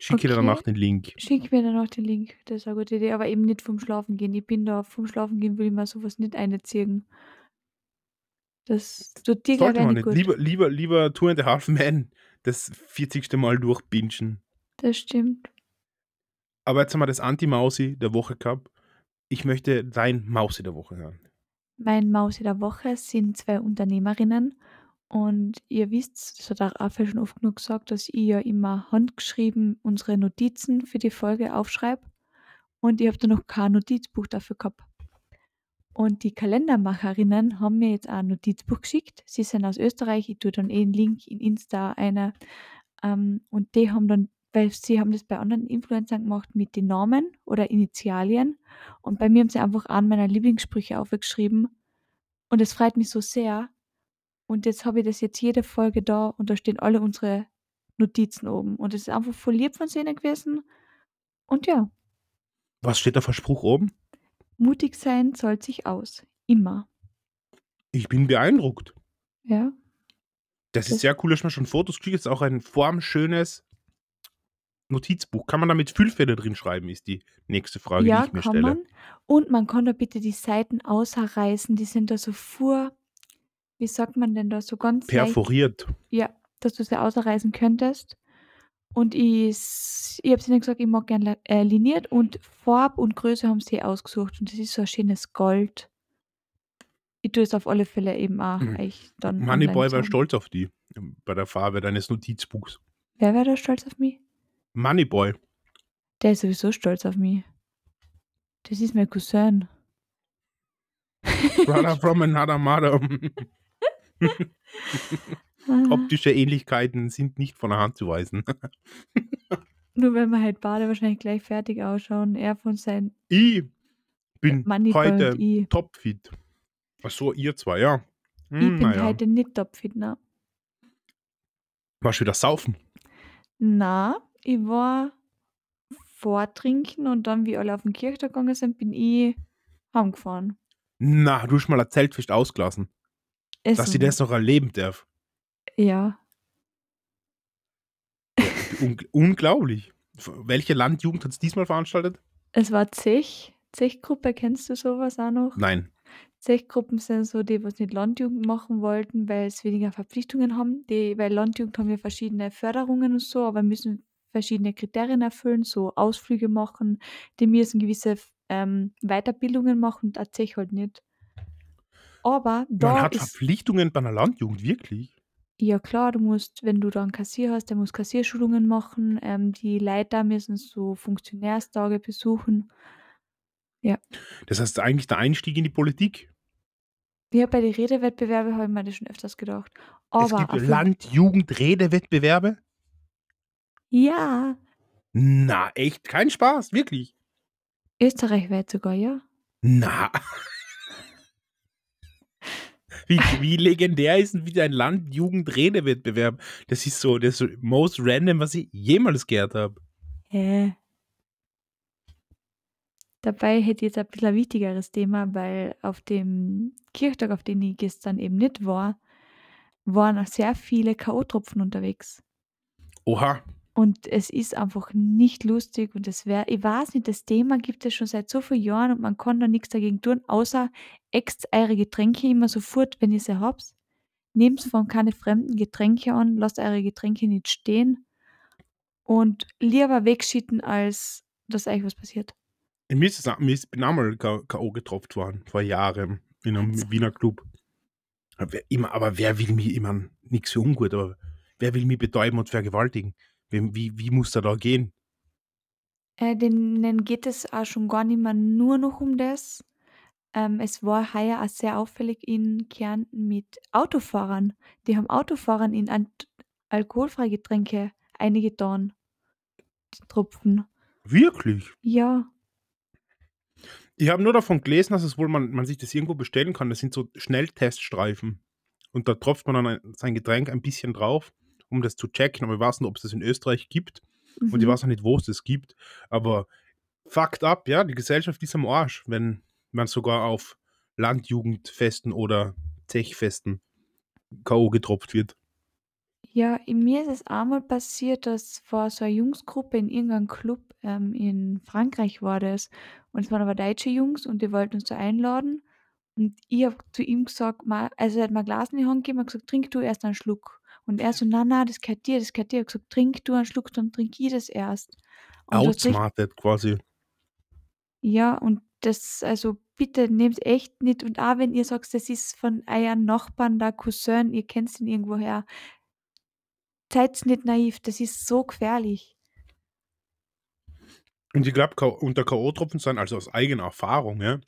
Schicke dir danach Okay. den Link. Schick mir danach den Link. Das ist eine gute Idee, aber eben nicht vom Schlafengehen. Ich bin da vom Schlafengehen will ich mir so was nicht einziehen. Das tut dir, Sollte man nicht. gut. Lieber lieber lieber Two and a Half Men das 40. Mal durchbingen. Das stimmt. Aber jetzt haben wir das Anti-Mausi der Woche gehabt. Ich möchte dein Mausi der Woche hören. Mein Mausi der Woche sind zwei Unternehmerinnen und ihr wisst, das hat auch Raphael schon oft genug gesagt, dass ich ja immer handgeschrieben unsere Notizen für die Folge aufschreibe und ich habe da noch kein Notizbuch dafür gehabt. Und die Kalendermacherinnen haben mir jetzt auch ein Notizbuch geschickt. Sie sind aus Österreich, ich tue dann eh einen Link in Insta einer. Ähm, und die haben dann, weil sie haben das bei anderen Influencern gemacht mit den Namen oder Initialien. Und bei mir haben sie einfach einen meiner Lieblingssprüche aufgeschrieben. Und es freut mich so sehr. Und jetzt habe ich das jetzt jede Folge da und da stehen alle unsere Notizen oben. Und es ist einfach voll lieb von ihnen gewesen. Und ja, Was steht da für Spruch oben? mutig sein zahlt sich aus. Immer. Ich bin beeindruckt. Ja. Das ist Das- sehr cool, dass man schon Fotos. Das ist auch ein formschönes Notizbuch. Kann man da mit Füllfeder drin schreiben, ist die nächste Frage, ja, die ich mir kann stelle. man. Und man kann da bitte die Seiten ausreißen. Die sind da so vor, wie sagt man denn da, so ganz leicht, Perforiert. ja, dass du sie ausreißen könntest. Und ich, s- ich habe ihnen gesagt, ich mag gerne äh, liniert und Farb und Größe haben sie ausgesucht. Und das ist so ein schönes Gold. Ich tue es auf alle Fälle eben auch Mhm. euch dann. Moneyboy war stolz auf die ähm, bei der Farbe deines Notizbuchs. Wer wäre da stolz auf mich? Moneyboy. Der ist sowieso stolz auf mich. Das ist mein Cousin. (laughs) Brother from another mother. Ah. Optische Ähnlichkeiten sind nicht von der Hand zu weisen. (laughs) Nur wenn wir halt beide wahrscheinlich gleich fertig ausschauen. Er von seinem Ich bin Moneyboy heute ich. topfit. Ach so, ihr zwei, ja. Ich Hm, bin naja. heute nicht topfit, ne? Warst du wieder saufen? Na, ich war vortrinken und dann, wie alle auf den Kirchtag gegangen sind, bin ich heimgefahren. Na, du hast mal ein Zeltfest ausgelassen, Es dass sie das noch erleben darf. Ja, Un unglaublich. Welche Landjugend hat es diesmal veranstaltet? es war Zech. Zechgruppe, kennst du sowas auch noch? Nein. Zechgruppen sind so die, was nicht Landjugend machen wollten, weil es weniger Verpflichtungen haben. Die, weil Landjugend haben wir verschiedene Förderungen und so, aber müssen verschiedene Kriterien erfüllen, so Ausflüge machen, die müssen gewisse ähm, Weiterbildungen machen Zech halt nicht. Aber da Man hat ist, Verpflichtungen bei einer Landjugend, wirklich? ja klar, du musst, wenn du da einen Kassier hast, der muss Kassierschulungen machen, ähm, die Leiter müssen so Funktionärstage besuchen. Das heißt eigentlich der Einstieg in die Politik. Ja, bei den Redewettbewerben habe ich mir das schon öfters gedacht. es Aber gibt auf- Landjugendredewettbewerbe. Ja, Na, echt, kein Spaß, wirklich. österreichweit sogar, ja. Na. Wie, wie legendär ist denn wieder ein Landjugendredewettbewerb? Das ist so das most random, was ich jemals gehört habe. Hä? Dabei hätte ich jetzt ein bisschen ein wichtigeres Thema, weil auf dem Kirchtag, auf den ich gestern eben nicht war, waren auch sehr viele K.O.-Tropfen unterwegs. Oha, Und es ist einfach nicht lustig und es wäre, ich weiß nicht, das Thema gibt es schon seit so vielen Jahren und man kann da nichts dagegen tun, außer ext eure Getränke immer sofort, wenn ihr sie habt. Nehmt von keine fremden Getränke an, lasst eure Getränke nicht stehen und lieber wegschütten, als dass euch was passiert. mir ist mir ist, bin einmal K.O. getropft worden, vor Jahren, in einem. Wiener Club. Aber wer, immer, aber wer will mich, ich meine, nichts für ungut, aber wer will mich betäuben und vergewaltigen? Wie, wie, wie muss er da gehen? Äh, denen geht es auch schon gar nicht mehr nur noch um das. Ähm, es war heuer auch sehr auffällig in Kärnten mit Autofahrern. Die haben Autofahrern in Ant alkoholfreie Getränke eingetan. Die Tropfen. Wirklich? Ja, Ich habe nur davon gelesen, dass es wohl man, man sich das irgendwo bestellen kann. Das sind so Schnellteststreifen. Und da tropft man dann ein, sein Getränk ein bisschen drauf, um das zu checken. Aber ich weiß nicht, ob es das in Österreich gibt. Und ich mhm. weiß auch nicht, wo es das gibt. Aber fucked up, ja, die Gesellschaft ist am Arsch, wenn man sogar auf Landjugendfesten oder Zechfesten K.O. getropft wird. Ja, in mir ist es einmal passiert, das war so eine Jungsgruppe in irgendeinem Club ähm, in Frankreich war das. Und es waren aber deutsche Jungs und die wollten uns da einladen. Und ich habe zu ihm gesagt, also er hat mir ein Glas in die Hand gegeben und gesagt, trink du erst einen Schluck. Und er so, na, na, das gehört dir, das gehört dir. Ich gesagt, trink du einen Schluck, dann trink ich das erst. Und Outsmarted quasi. ja, und das also, bitte nehmt's echt nicht und auch wenn ihr sagt, das ist von euren Nachbarn, der Cousin, ihr kennt's ihn irgendwoher seid's nicht naiv, das ist so gefährlich. Und ich glaube, unter K.O.-Tropfen sein, also aus eigener Erfahrung, ja,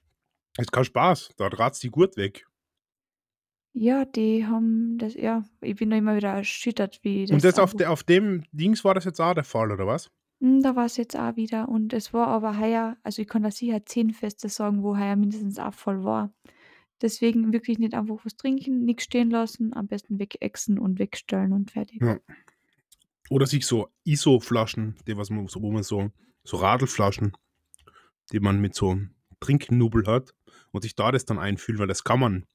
ist kein Spaß. Da rat's die gut weg. Ja, die haben das ja, ich bin da immer wieder erschüttert, wie Und das das auf de auf dem Dings war das jetzt auch der Fall, oder was? Hm, da war's jetzt auch wieder und es war aber heuer also, ich kann da sicher 10 Feste sagen, wo heuer mindestens auch voll war. Deswegen wirklich nicht einfach was trinken, nix stehen lassen, am besten wegexen und wegstellen und fertig. Ja. Oder sich so ISO-Flaschen, die was man so wo man so so Radlflaschen, die man mit so Trinknubbel hat und sich da das dann einfüllen, weil das kann man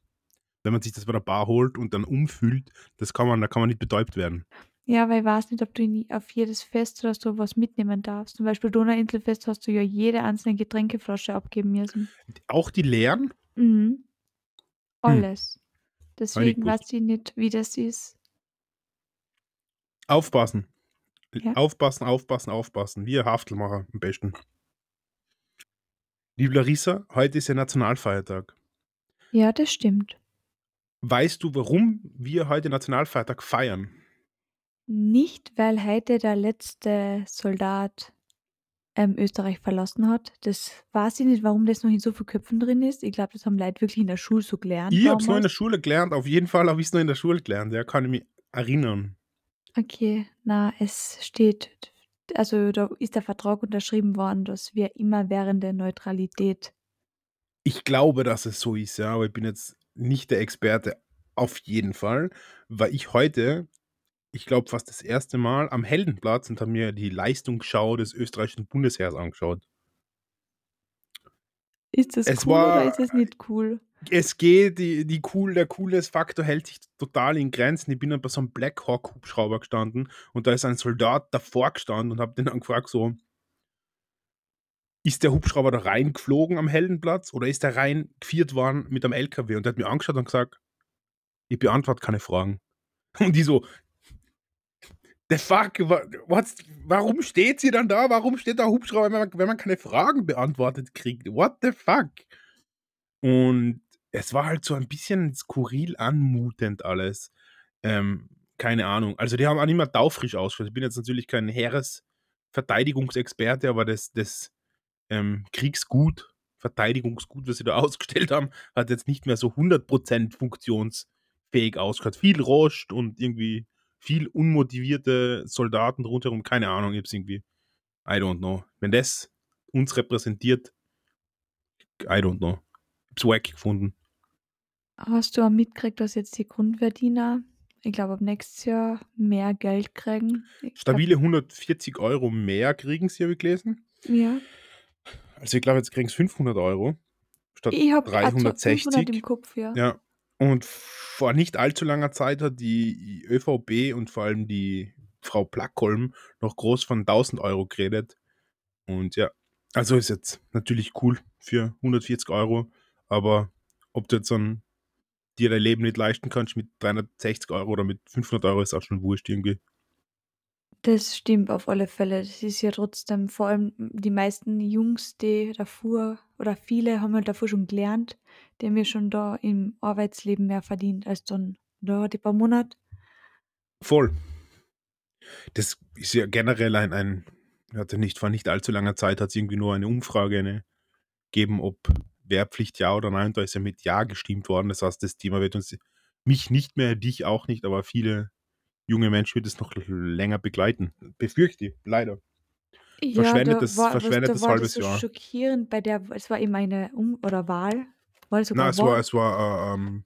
wenn man sich das bei der Bar holt und dann umfüllt, das kann man da kann man nicht betäubt werden. Ja, weil ich weiß nicht, ob du auf jedes Fest oder so was mitnehmen darfst. Zum Beispiel Donauinselfest hast du ja jede einzelne Getränkeflasche abgeben müssen. Auch die leeren? Mhm. Hm. Alles. Nicht Deswegen weiß ich nicht, wie das ist. Aufpassen. Ja. Aufpassen, aufpassen, aufpassen. Wie ein Haftelmacher am besten. Liebe Larissa, heute ist ja Nationalfeiertag. Ja, das stimmt. Weißt du, warum wir heute Nationalfeiertag feiern? Nicht, weil heute der letzte Soldat, ähm, Österreich verlassen hat. Das weiß ich nicht, warum das noch in so viel Köpfen drin ist. Ich glaube, das haben Leute wirklich in der Schule so gelernt Ich habe es nur in der. Schule gelernt. Auf jeden Fall habe ich's nur in der Schule gelernt, ja, kann ich mich erinnern. Okay, na, es steht also, da ist der Vertrag unterschrieben worden, dass wir immerwährende Neutralität Ich glaube, dass es so ist, ja, aber ich bin jetzt nicht der Experte. Auf jeden Fall war ich heute, ich glaube, fast das erste Mal am Heldenplatz und habe mir die Leistungsschau des österreichischen Bundesheers angeschaut. Ist das Es cool oder war ist es nicht cool? es geht, die die cool der Coolness-Faktor hält sich total in Grenzen. Ich bin dann bei so 'nem Black Hawk Hubschrauber gestanden und da ist ein Soldat davor gestanden und habe den dann gefragt so ist der Hubschrauber da reingeflogen am Heldenplatz oder ist der reingeführt worden mit einem LKW? Und der hat mich angeschaut und gesagt: „Ich beantworte keine Fragen.“ (laughs) Und ich so The fuck, what's warum steht sie dann da? Warum steht da Hubschrauber, wenn man wenn man keine Fragen beantwortet kriegt? What the fuck? Und es war halt so ein bisschen skurril anmutend alles. Ähm, keine Ahnung. Also, die haben auch nicht mehr taufrisch ausgeschaut. Ich bin jetzt natürlich kein Heeresverteidigungsexperte, aber das das, ähm, Kriegsgut, Verteidigungsgut, was sie da (laughs) ausgestellt haben, hat jetzt nicht mehr so 100 % funktionsfähig ausgeschaut. Viel Rost und irgendwie viel unmotivierte Soldaten rundherum. Keine Ahnung, ich habe es irgendwie I don't know. Wenn das uns repräsentiert I don't know. Ich habe es wack gefunden. Hast du auch mitgekriegt, dass jetzt die Grundverdiener, ich glaube, ab nächstes Jahr mehr Geld kriegen? Ich Stabile 140 € mehr kriegen sie, habe ich gelesen. Ja. Also, ich glaube, jetzt kriegen's 500 € statt Ich habe auch so 500 im 360. Kopf, ja. Ja. Und vor nicht allzu langer Zeit hat die ÖVP und vor allem die Frau Plackholm noch groß von 1.000 € geredet. Und ja, also, ist jetzt natürlich cool für 140 €, aber ob du jetzt dann dir dein Leben nicht leisten kannst mit 360 € oder mit 500 € ist auch schon wurscht irgendwie. Das stimmt auf alle Fälle. Das ist ja trotzdem vor allem die meisten Jungs, die davor oder viele haben halt davor schon gelernt, die haben ja schon da im Arbeitsleben mehr verdient als dann da die paar Monate. Voll. Das ist ja generell ein ein hatte nicht vor nicht allzu langer Zeit hat's irgendwie nur eine Umfrage eine gegeben, ob Wehrpflicht ja oder nein, da ist ja mit ja gestimmt worden. Das heißt, das Thema wird uns mich nicht mehr, dich auch nicht, aber viele junge Menschen wird es noch länger begleiten. Befürchte ich, leider. Ja, da Verschwendetes war was da das halbes so Jahr. schockierend bei der es war eben eine Um oder Wahl? War das sogar es war es war, äh, ähm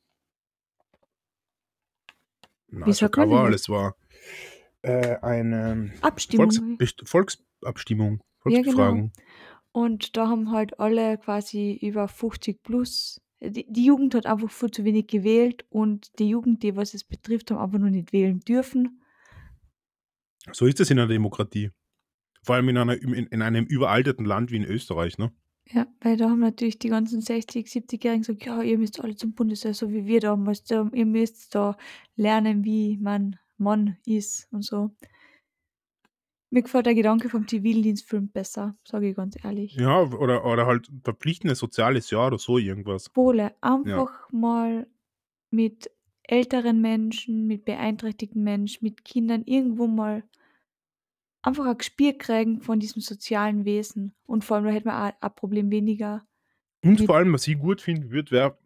na, Wie es war keine Wahl, es war, äh, eine Abstimmung. Volksbest Volksabstimmung, Ja, genau. Volksbefragung. Und da haben halt alle quasi über 50 plus die die Jugend hat einfach viel zu wenig gewählt und die Jugend, die was es betrifft, haben einfach noch nicht wählen dürfen. So ist es in 'ner Demokratie. Vor allem in einer in in einem überalterten Land wie in Österreich, ne? Ja, weil da haben natürlich die ganzen 60, 70-Jährigen gesagt: „Ja, ihr müsst alle zum Bundesheer, so wie wir damals da ihr müsst da lernen, wie man Mann ist“ und so. Mir gefällt der Gedanke vom Zivildienstfilm besser, sage ich ganz ehrlich. Ja, oder oder halt verpflichtendes soziales Jahr oder so irgendwas. Wohle, Ja. einfach mal mit älteren Menschen, mit beeinträchtigten Menschen, mit Kindern irgendwo mal einfach ein Gespür kriegen von diesem sozialen Wesen und vor allem, da hätten wir auch ein Problem weniger Und vor allem, was ich gut finden würde, wäre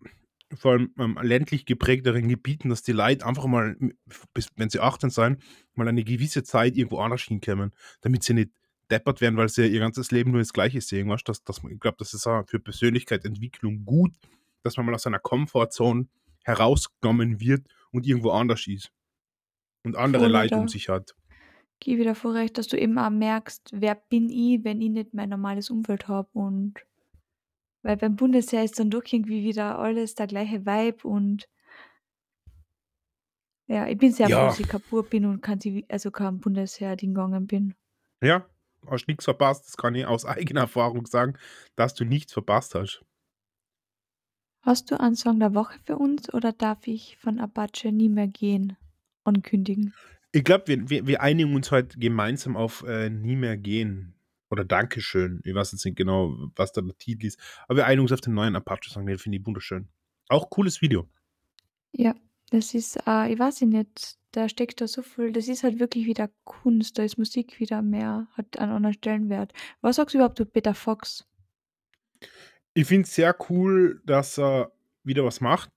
vor allem ähm, ländlich geprägteren Gebieten, dass die Leute einfach mal, bis, wenn sie 18 sein, mal eine gewisse Zeit irgendwo anders hinkommen, damit sie nicht deppert werden, weil sie ihr ganzes Leben nur das Gleiche sehen. Weißt? Dass man, ich glaube, das ist auch für Persönlichkeitsentwicklung gut, dass man mal aus seiner Komfortzone herausgenommen wird und irgendwo anders ist. Und andere Leute um sich hat. ich wieder voll recht, dass du eben auch merkst, wer bin ich, wenn ich nicht mein normales Umfeld habe und weil beim Bundesheer ist dann doch irgendwie wieder alles der gleiche Vibe und ja, ich bin sehr froh, Ja, dass ich Bub bin und kein Zivi also kein Bundesheer-Ding gegangen bin. ja, hast nichts verpasst. Das kann ich aus (laughs) eigener Erfahrung sagen, dass du nichts verpasst hast. Hast du einen Song der Woche für uns oder darf ich von Apache „Nie mehr gehen“ ankündigen? Ich glaube, wir, wir, wir einigen uns heute gemeinsam auf äh, Nie mehr gehen. Oder Dankeschön. Ich weiß jetzt nicht genau, was da der Titel ist. Aber wir einigen uns auf den neuen Apache-Song. Den finde ich wunderschön. Auch cooles Video. Ja, das ist, äh, ich weiß nicht, da steckt da so viel das ist halt wirklich wieder Kunst, da ist Musik wieder mehr hat einen anderen Stellenwert. Was sagst du überhaupt zu Peter Fox? Ich finde es sehr cool, dass er wieder was macht.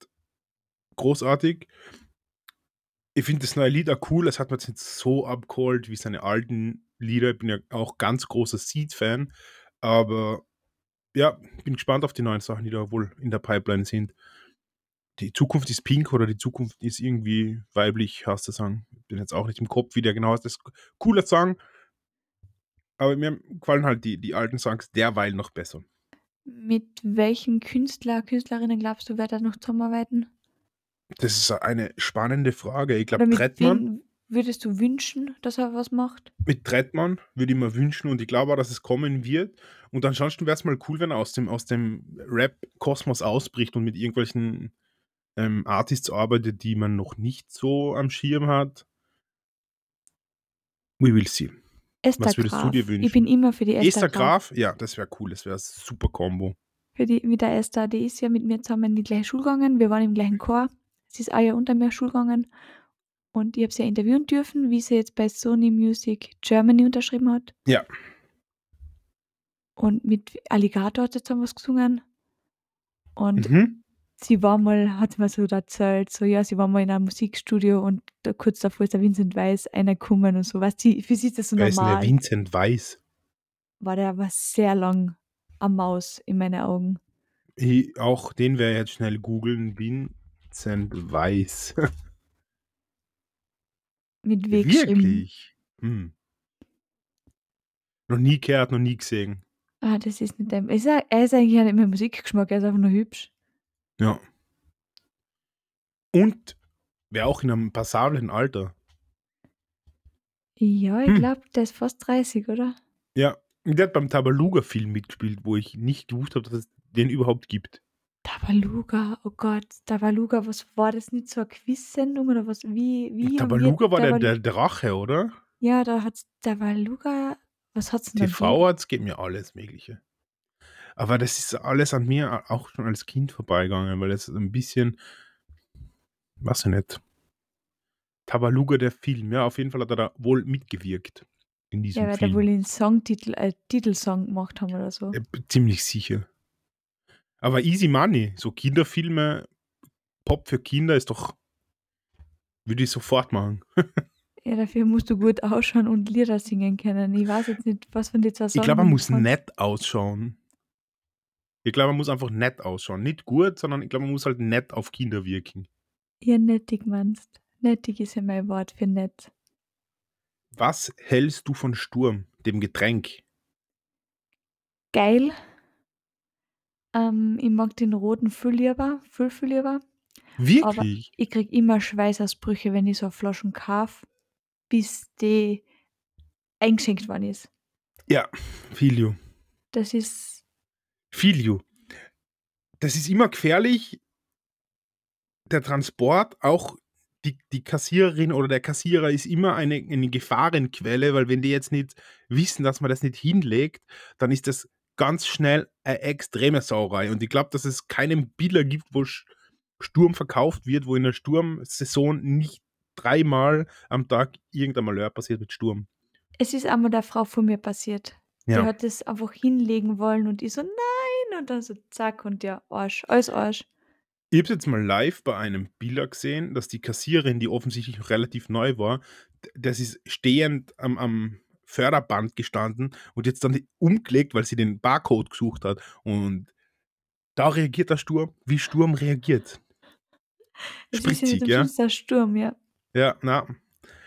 Großartig. Ich finde das neue Lied auch cool. Es hat mir jetzt nicht so abgeholt wie seine alten Lieder. Ich bin ja auch ganz großer Seed-Fan. Aber ja, bin gespannt auf die neuen Sachen, die da wohl in der Pipeline sind. Die Zukunft ist pink oder die Zukunft ist irgendwie weiblich, hast du sagen. Bin jetzt auch nicht im Kopf, wie der genau ist. Das ist cooler Song. Aber mir gefallen halt die, die alten Songs derweil noch besser. Mit welchen Künstler, Künstlerinnen glaubst du, wird er noch zusammenarbeiten? Das ist eine spannende Frage. Ich Oder glaube, mit Trettmann, wem würdest du wünschen, dass er was macht? mit Trettmann würde ich mir wünschen und ich glaube auch, dass es kommen wird. Und ansonsten wäre es mal cool, wenn er aus dem, aus dem Rap-Kosmos ausbricht und mit irgendwelchen ähm, Artists arbeitet, die man noch nicht so am Schirm hat. We will see. Esther Was würdest du Graf. dir Ich bin wünschen? immer für die Esther, Esther Graf. Graf? Ja, das wäre cool. Das wäre ein super Kombo. Für die, mit der Esther, die ist ja mit mir zusammen in die gleiche Schule gegangen. Wir waren im gleichen Chor. Sie ist ein Jahr unter mir Schule gegangen. Und ich habe sie ja interviewen dürfen, wie sie jetzt bei Sony Music Germany unterschrieben hat. Ja. Und mit Alligator hat sie zusammen was gesungen. Und Mhm. sie war mal, hat sie mir so erzählt, so ja, sie war mal in einem Musikstudio und da kurz davor ist der Vincent Weiss reingekommen und so. Weißt du, für sie ist das so Wer ist der normal. Vincent Weiss? War der aber sehr lang am Maus in meinen Augen. Ich, auch den werde ich jetzt schnell googeln. Vincent Weiss. (laughs) Mit W geschrieben. Wirklich? Hm. Noch nie gehört, noch nie gesehen. Ah, das ist nicht dein. Ist er, ist eigentlich nicht mehr Musikgeschmack, er ist einfach nur hübsch. Ja. Und wäre auch in einem passablen Alter. Ja, ich Hm. glaube, der ist fast 30, oder? Ja. Der hat beim Tabaluga-Film mitgespielt, wo ich nicht gewusst habe, dass es den überhaupt gibt. Tabaluga, oh Gott, Tabaluga, was war das nicht so eine Quiz-Sendung oder was? Wie, wie wir Tabaluga war der, Tabal- der Drache, oder? Ja, da hat Tabaluga, was hat's denn TV hat es geht mir alles Mögliche. Aber das ist alles an mir auch schon als Kind vorbeigegangen, weil das ein bisschen, weiß ich nicht. Tabaluga, der Film, ja, auf jeden Fall hat er da wohl mitgewirkt in diesem Ja, weil Film. der wohl den Songtitel, äh, Titelsong gemacht haben oder so. Ja, ziemlich sicher. Aber Easy Money, so Kinderfilme, Pop für Kinder ist doch, würde ich sofort machen. (laughs) Ja, dafür musst du gut ausschauen und Lieder singen können. Ich weiß jetzt nicht, was von den zwei Ich Songs. glaube, man muss nett. nett ausschauen. Ich glaube, man muss einfach nett ausschauen. Nicht gut, sondern ich glaube, man muss halt nett auf Kinder wirken. Ja, nettig meinst. Nettig ist ja mein Wort für nett. Was hältst du von Sturm, dem Getränk? Geil. Ähm, ich mag den roten viel lieber, viel, viel lieber. Wirklich? Ich krieg immer Schweißausbrüche, wenn ich so Flaschen kaufe, bis die eingeschenkt worden ist. Ja, Filio. Das ist, Filio. Das ist immer gefährlich. Der Transport, auch die die Kassiererin oder der Kassierer ist immer eine eine Gefahrenquelle, weil wenn die jetzt nicht wissen, dass man das nicht hinlegt, dann ist das ganz schnell eine extreme Sauerei. Und ich glaube, dass es keinen Biller gibt, wo Sturm verkauft wird, wo in der Sturmsaison nicht dreimal am Tag irgendein Malheur passiert mit Sturm. Es ist einmal der Frau von mir passiert. Die Ja. hat das einfach hinlegen wollen und ich so: „Nein!“ und dann so zack und ja, Arsch, alles Arsch. Ich habe es jetzt mal live bei einem Biller gesehen, dass die Kassiererin, die offensichtlich relativ neu war, das ist stehend am am Förderband gestanden und jetzt dann umgelegt, weil sie den Barcode gesucht hat. Und da reagiert der Sturm, wie Sturm reagiert. Es Spritzig, ja? schlimmsten Sturm, ja. Ja, na.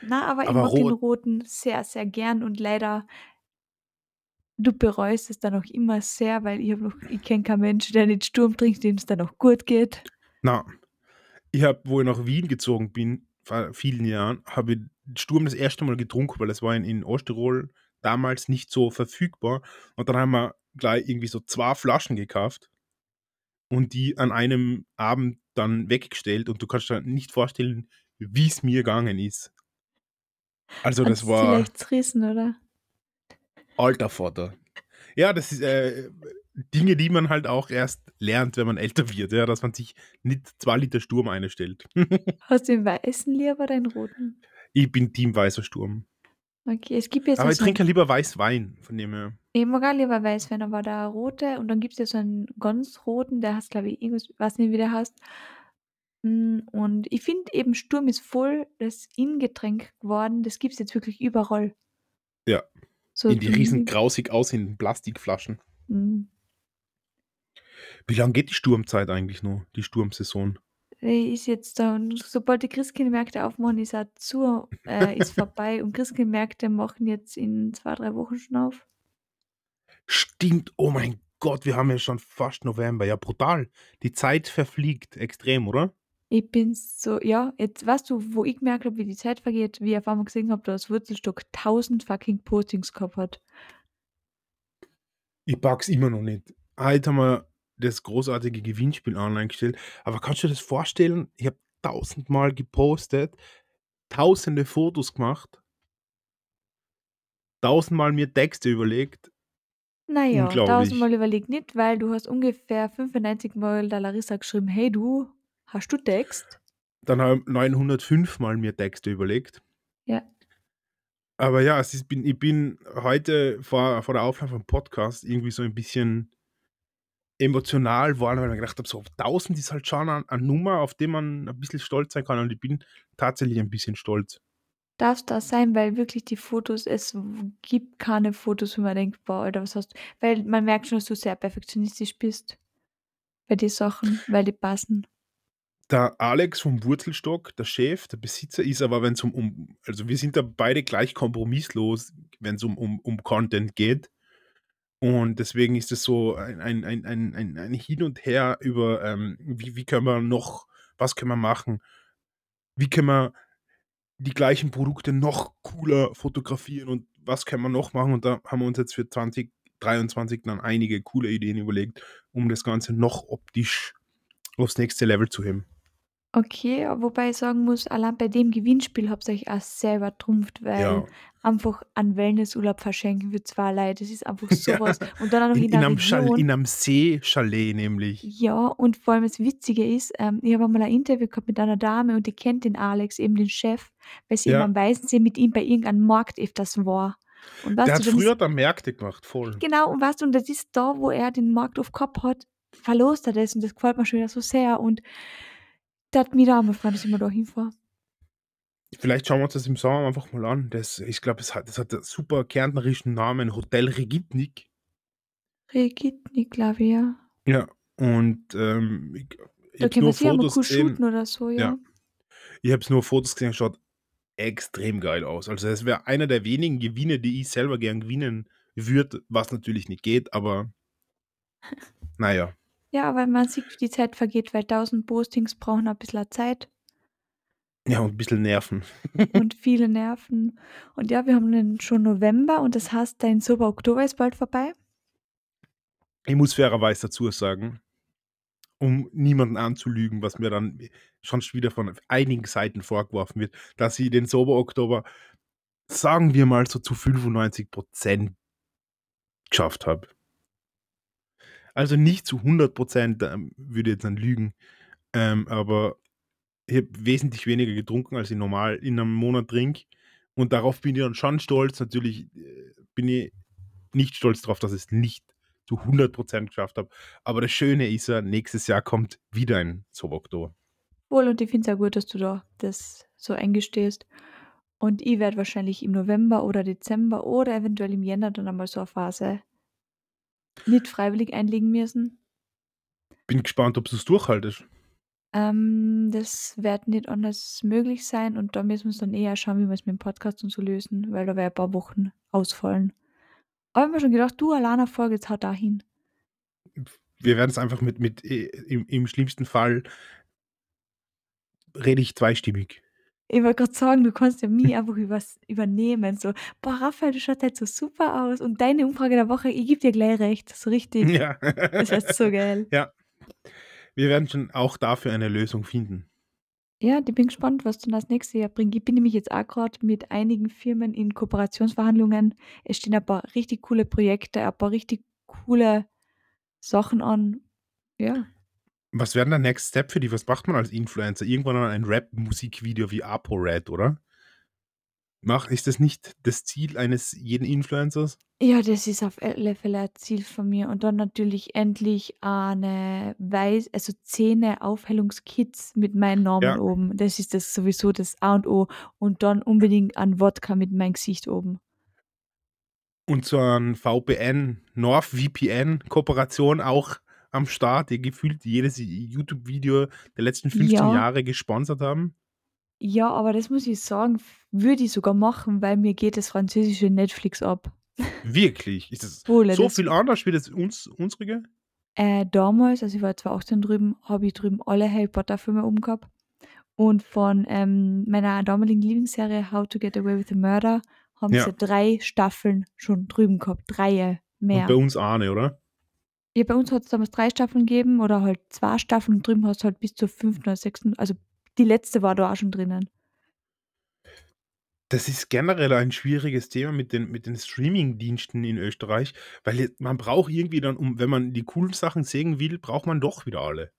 Na, aber ich Aber mag den rot roten sehr, sehr gern und leider du bereust es dann auch immer sehr, weil ich habe noch ich kenne keinen Menschen, der nicht Sturm trinkt, dem's dann auch gut geht. Na, ich habe, wo ich nach Wien gezogen bin, vor vielen Jahren, habe ich Sturm das erste Mal getrunken, weil das war in in Osttirol damals nicht so verfügbar. Und dann haben wir gleich irgendwie so 2 Flaschen gekauft und die an einem Abend dann weggestellt und du kannst dir nicht vorstellen, wie's mir gegangen ist. Also, das Hat's war vielleicht zerrissen, oder? alter Vater. Ja, das ist, äh, Dinge, die man halt auch erst lernt, wenn man älter wird, ja, dass man sich nicht 2 Liter Sturm einstellt. (laughs) Hast du den weißen lieber oder den roten? Ich bin Team weißer Sturm. Okay, es gibt jetzt Aber ich so trinke ja lieber Weißwein, von dem her. Ich mag auch lieber Weißwein, aber der rote und dann gibt's ja so einen ganz roten, der heißt, glaube ich, irgendwas weiß nicht, wie der heißt. Hm, und ich finde eben, Sturm ist voll das In-Getränk geworden. Das gibt's jetzt wirklich überall. Ja, So in die riesen grausig aussehenden Plastikflaschen. Mhm. Wie lang geht die Sturmzeit eigentlich noch, die Sturmsaison? Ist jetzt da und sobald die Christkindlmärkte aufmachen, ist auch zu äh, ist (laughs) vorbei und Christkindlmärkte machen jetzt in 2, 3 Wochen schon auf. Stimmt, oh mein Gott, wir haben ja schon fast November. Ja, brutal. Die Zeit verfliegt extrem, oder? Ich bin so ja, jetzt weißt du, wo ich gemerkt habe, wie die Zeit vergeht, wie ich auf einmal gesehen habe, dass Wurzelstock 1000 fucking Postings gehabt hat. Ich pack's immer noch nicht. Heute haben wir das großartige Gewinnspiel online gestellt. Aber kannst du dir das vorstellen? Ich habe tausendmal gepostet, tausende Fotos gemacht tausendmal mir Texte überlegt. Na ja, Unglaublich. tausendmal überlegt nicht, weil du hast ungefähr 95 Mal der Larissa geschrieben: „Hey du, hast du Text?“ Dann haben 905 Mal mir Texte überlegt. Ja. Aber ja, ist bin ich bin heute vor vor der Aufnahme vom Podcast irgendwie so ein bisschen emotional geworden, weil ich gedacht habe, so 1000 ist halt schon eine 'ne Nummer, auf die man ein bisschen stolz sein kann und ich bin tatsächlich ein bisschen stolz. Darfst das sein, weil wirklich die Fotos es gibt keine Fotos, wo man denkt: „Boah, Alter, was hast“ weil man merkt schon, dass du sehr perfektionistisch bist bei den Sachen, weil die passen. Der Alex vom Wurzelstock, der Chef, der Besitzer, ist aber, wenn's um um also, wir sind da beide gleich kompromisslos, wenn's um um um Content geht. Und deswegen ist es so ein ein ein ein ein Hin und Her über, ähm, wie wie können wir noch was können wir machen? Wie können wir die gleichen Produkte noch cooler fotografieren und was können wir noch machen? Und da haben wir uns jetzt für 2023 dann einige coole Ideen überlegt, um das Ganze noch optisch aufs nächste Level zu heben. Okay, wobei ich sagen muss, allein bei dem Gewinnspiel habt ihr euch auch sehr übertrumpft, weil Ja. einfach einen Wellnessurlaub verschenken für 2 Leute, das ist einfach (laughs) Ja, was. Und dann auch noch in in in der einem Chal Region. in einem See-Chalet nämlich. Ja, und vor allem das Witzige ist, ähm, ich habe einmal ein Interview gehabt mit einer Dame und die kennt den Alex, eben den Chef, weil sie eben Ja. am Weißensee mit ihm bei irgendeinem Markt öfters war. Und Der weißt hat du, dann früher da Märkte gemacht, voll. genau, und weißt du, und das ist da, wo er den Markt oft gehabt hat, verlost er das und das gefällt mir schon wieder so sehr und der hat mich da mal gefragt, dass ich mal da hinfahre. Vielleicht schauen wir uns das im Sommer einfach mal an. Das ich glaube, es hat das hat 'n super kärntnerischen Namen, Hotel Regitnik. Regitnik, glaube ich, ja. Ja, und, ähm, ich ich Da habe nur Fotos gesehen oder so, ja. ja. Ich habe nur Fotos gesehen, schaut extrem geil aus. Also, es wäre einer der wenigen Gewinne, die ich selber gern gewinnen würde, was natürlich nicht geht, aber (laughs) na ja. Aber man sieht, wie die Zeit vergeht, weil 1000 Postings brauchen ein bisschen Zeit. Ja, und 'n bisschen Nerven. (laughs) Und viele Nerven. Und ja, wir haben dann schon November und das heißt, dein Sober Oktober ist bald vorbei. Ich muss fairerweise dazu sagen, um niemanden anzulügen, was mir dann schon wieder von einigen Seiten vorgeworfen wird, dass ich den Sober-Oktober, sagen wir mal, so zu 95% geschafft habe. Also nicht zu 100%, ähm, würde jetzt dann lügen, ähm, aber ich habe wesentlich weniger getrunken, als ich normal in einem Monat trinke. Und darauf bin ich dann schon stolz. Natürlich äh, bin ich nicht stolz darauf, dass ich es nicht zu 100% geschafft habe. Aber das Schöne ist ja, nächstes Jahr kommt wieder ein Sober-Oktober. Wohl, und ich finde es ja gut, dass du da das so eingestehst. Und ich werde wahrscheinlich im November oder Dezember oder eventuell im Jänner dann einmal so eine Phase nicht freiwillig einlegen müssen. Bin gespannt, ob du es durchhaltest. Ähm, das wird nicht anders möglich sein und da müssen wir uns dann eher schauen, wie wir es mit dem Podcast und so lösen, weil da wäre ein paar Wochen ausfallen. Aber ich habe mir schon gedacht, du alleine Folge, jetzt haut da hin. Wir werden es einfach mit, mit äh, im, im schlimmsten Fall rede ich zweistimmig. Ich wollte gerade sagen, du kannst ja (laughs) mich einfach übers, übernehmen. So, boah, Raphael, du schaust halt so super aus. Und deine Umfrage der Woche, ich gebe dir gleich recht. So richtig. Ja. Das heißt so geil. (laughs) Ja. Wir werden schon auch dafür eine Lösung finden. Ja, ich bin gespannt, was du das nächste Jahr bringst. Ich bin nämlich jetzt auch gerade mit einigen Firmen in Kooperationsverhandlungen. Es stehen ein paar richtig coole Projekte, ein paar richtig coole Sachen an. Ja. Was wäre der Next Step für die? Was macht man als Influencer? Irgendwann mal ein Rap-Musikvideo wie ApoRed, oder? Mach, ist das nicht das Ziel eines jeden Influencers? Ja, das ist auf alle Fälle ein Ziel von mir. Und dann natürlich endlich eine Weiß, also Zähne-Aufhellungskits mit meinem Namen Ja. oben. Das ist das sowieso das A und O. Und dann unbedingt ein Wodka mit meinem Gesicht oben. Und so ein VPN, NordVPN-Kooperation auch am Start, die gefühlt jedes YouTube-Video der letzten 15 Ja. Jahre gesponsert haben. Ja, aber das muss ich sagen, würde ich sogar machen, weil mir geht das französische Netflix ab. (laughs) Wirklich? Ist das Wohle, so das- viel anders wie das uns, unsrige? Äh, damals, also ich war 2018 drüben, habe ich drüben alle Harry Potter Filme oben gehabt. Und von ähm, meiner damaligen Lieblingsserie How to Get Away with a Murder haben Ja. sie drei Staffeln schon drüben gehabt. Dreie mehr. Und bei uns eine, oder? Ja, bei uns hat es damals drei Staffeln gegeben oder halt zwei Staffeln und drüben hast du halt bis zur fünften oder sechsten. Also die letzte war da auch schon drinnen. Das ist generell ein schwieriges Thema mit den, mit den Streaming-Diensten in Österreich, weil man braucht irgendwie dann, um, wenn man die coolen Sachen sehen will, braucht man doch wieder alle.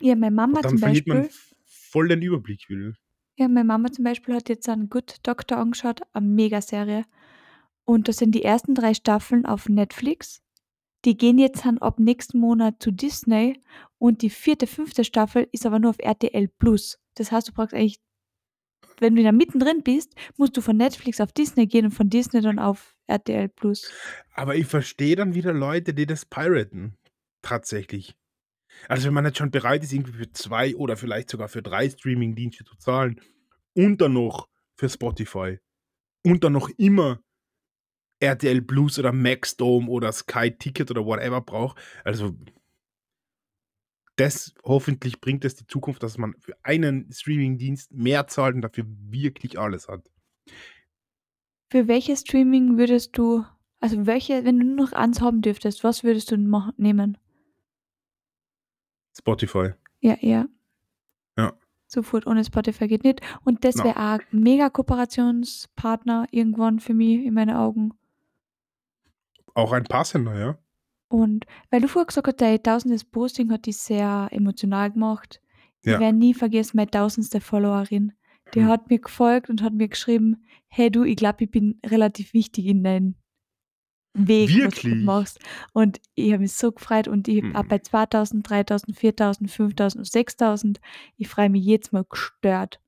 Ja, meine Mama dann zum man Beispiel. f- voll den Überblick wieder. Ja, meine Mama zum Beispiel hat jetzt einen Good Doctor angeschaut, eine Megaserie. Und das sind die ersten drei Staffeln auf Netflix. Die gehen jetzt dann ab nächsten Monat zu Disney und die vierte, fünfte Staffel ist aber nur auf RTL Plus. Das heißt, du brauchst eigentlich, wenn du da mittendrin bist, musst du von Netflix auf Disney gehen und von Disney dann auf RTL Plus. Aber ich verstehe dann wieder Leute, die das piraten. Tatsächlich. Also wenn man jetzt schon bereit ist, irgendwie für zwei oder vielleicht sogar für drei Streaming-Dienste zu zahlen und dann noch für Spotify und dann noch immer RTL Plus oder Maxdome oder Sky Ticket oder whatever braucht. Also das hoffentlich bringt es die Zukunft, dass man für einen Streaming-Dienst mehr zahlt und dafür wirklich alles hat. Für welches Streaming würdest du, also welche, wenn du nur noch eins haben dürftest, was würdest du nehmen? Spotify. Ja, ja. Ja. Sofort ohne Spotify geht nicht. Und das Na. wäre auch ein mega Kooperationspartner irgendwann für mich in meinen Augen. Auch ein passender, ja. Und weil du vorher gesagt hast, dein tausendes Posting hat dich sehr emotional gemacht. Ja. Ich werde nie vergessen, meine tausendste Followerin. Die Hm. hat mir gefolgt und hat mir geschrieben, hey du, ich glaube, ich bin relativ wichtig in deinem Weg, was du Wirklich? machst. Und ich habe mich so gefreut und ich Hm. habe bei 2000, 3000, 4000, 5000 und 6000, ich freue mich jetzt mal gestört.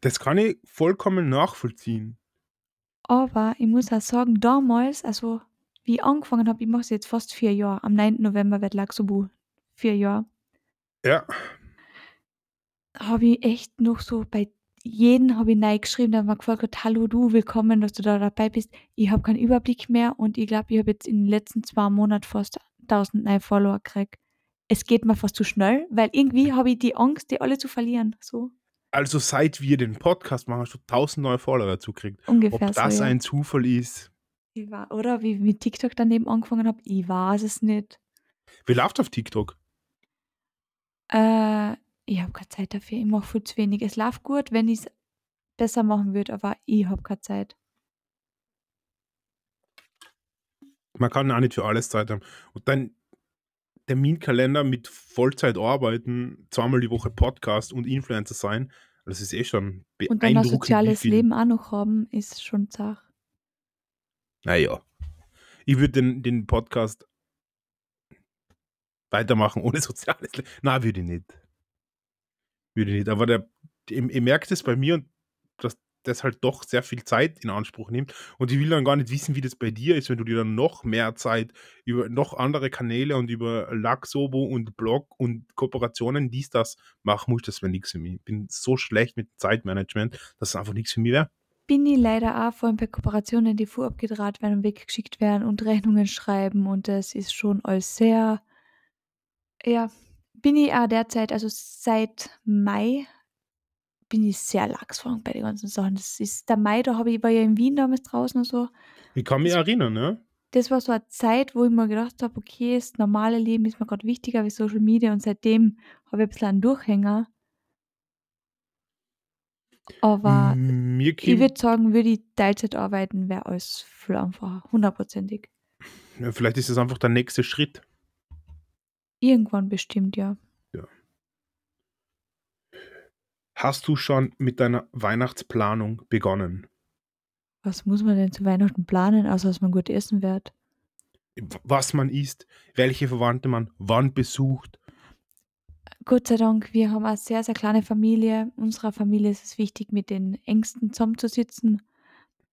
Das kann ich vollkommen nachvollziehen. Aber ich muss auch sagen, damals, also wie ich angefangen habe, ich mache es jetzt fast vier Jahre. Am 9. November wird Laxobu vier Jahre. Ja. Habe ich echt noch so bei jedem habe ich neu geschrieben, der mir gefragt hat, hallo du, willkommen, dass du da dabei bist. Ich habe keinen Überblick mehr und ich glaube, ich habe jetzt in den letzten zwei Monaten fast 1000 neue Follower gekriegt. Es geht mir fast zu schnell, weil irgendwie habe ich die Angst, die alle zu verlieren. So Also seit wir den Podcast machen, hast du 1000 neue Follower dazu gekriegt. ungefähr Ob das so. Ja. ein Zufall ist, Ich war, oder wie ich mit TikTok daneben angefangen habe, ich weiß es nicht. Wie läuft auf TikTok? Äh, ich habe keine Zeit dafür. Ich mache viel zu wenig. Es läuft gut, wenn ich's besser machen würde, aber ich habe keine Zeit. Man kann auch nicht für alles Zeit haben. Und dein Terminkalender mit Vollzeit arbeiten, zweimal die Woche Podcast und Influencer sein, das ist eh schon Und dann ein beeindruckend, soziales Leben auch noch haben, ist schon Zach. Na ja. Ich würde den den Podcast weitermachen ohne (laughs) soziales Leben. Nein, würde ich nicht. Würde ich nicht. Aber der ich ich merke das bei mir, dass das halt doch sehr viel Zeit in Anspruch nimmt. Und ich will dann gar nicht wissen, wie das bei dir ist, wenn du dir dann noch mehr Zeit über noch andere Kanäle und über Laxobo und Blog und Kooperationen, dies, das machen musst. Das wäre nichts für mich. Ich bin so schlecht mit Zeitmanagement, dass es einfach nichts für mich wäre. Bin ich leider auch vor allem bei Kooperationen, die vorab gedraht werden und weggeschickt werden und Rechnungen schreiben und das ist schon alles sehr ja, bin ich auch derzeit also seit Mai bin ich sehr lax bei den ganzen Sachen. Das ist der Mai, da habe ich war ja in Wien damals draußen und so. Ich kann mich Das erinnern, ja. das war so eine Zeit, wo ich mir gedacht habe: „Okay, das normale Leben ist mir grad wichtiger wie Social Media“ und seitdem habe ich ein bisschen einen Durchhänger. Aber ich würde sagen, würde ich Teilzeit arbeiten, wäre alles viel einfacher, hundertprozentig. ja, vielleicht ist das einfach der nächste Schritt. Irgendwann bestimmt, ja. Ja. Hast du schon mit deiner Weihnachtsplanung begonnen? Was muss man denn zu Weihnachten planen, außer dass man gut essen wird? Was man isst, welche Verwandte man wann besucht. Gott sei Dank, wir haben eine sehr, sehr kleine Familie. Unserer Familie ist es wichtig, mit den Ängsten zusammenzusitzen.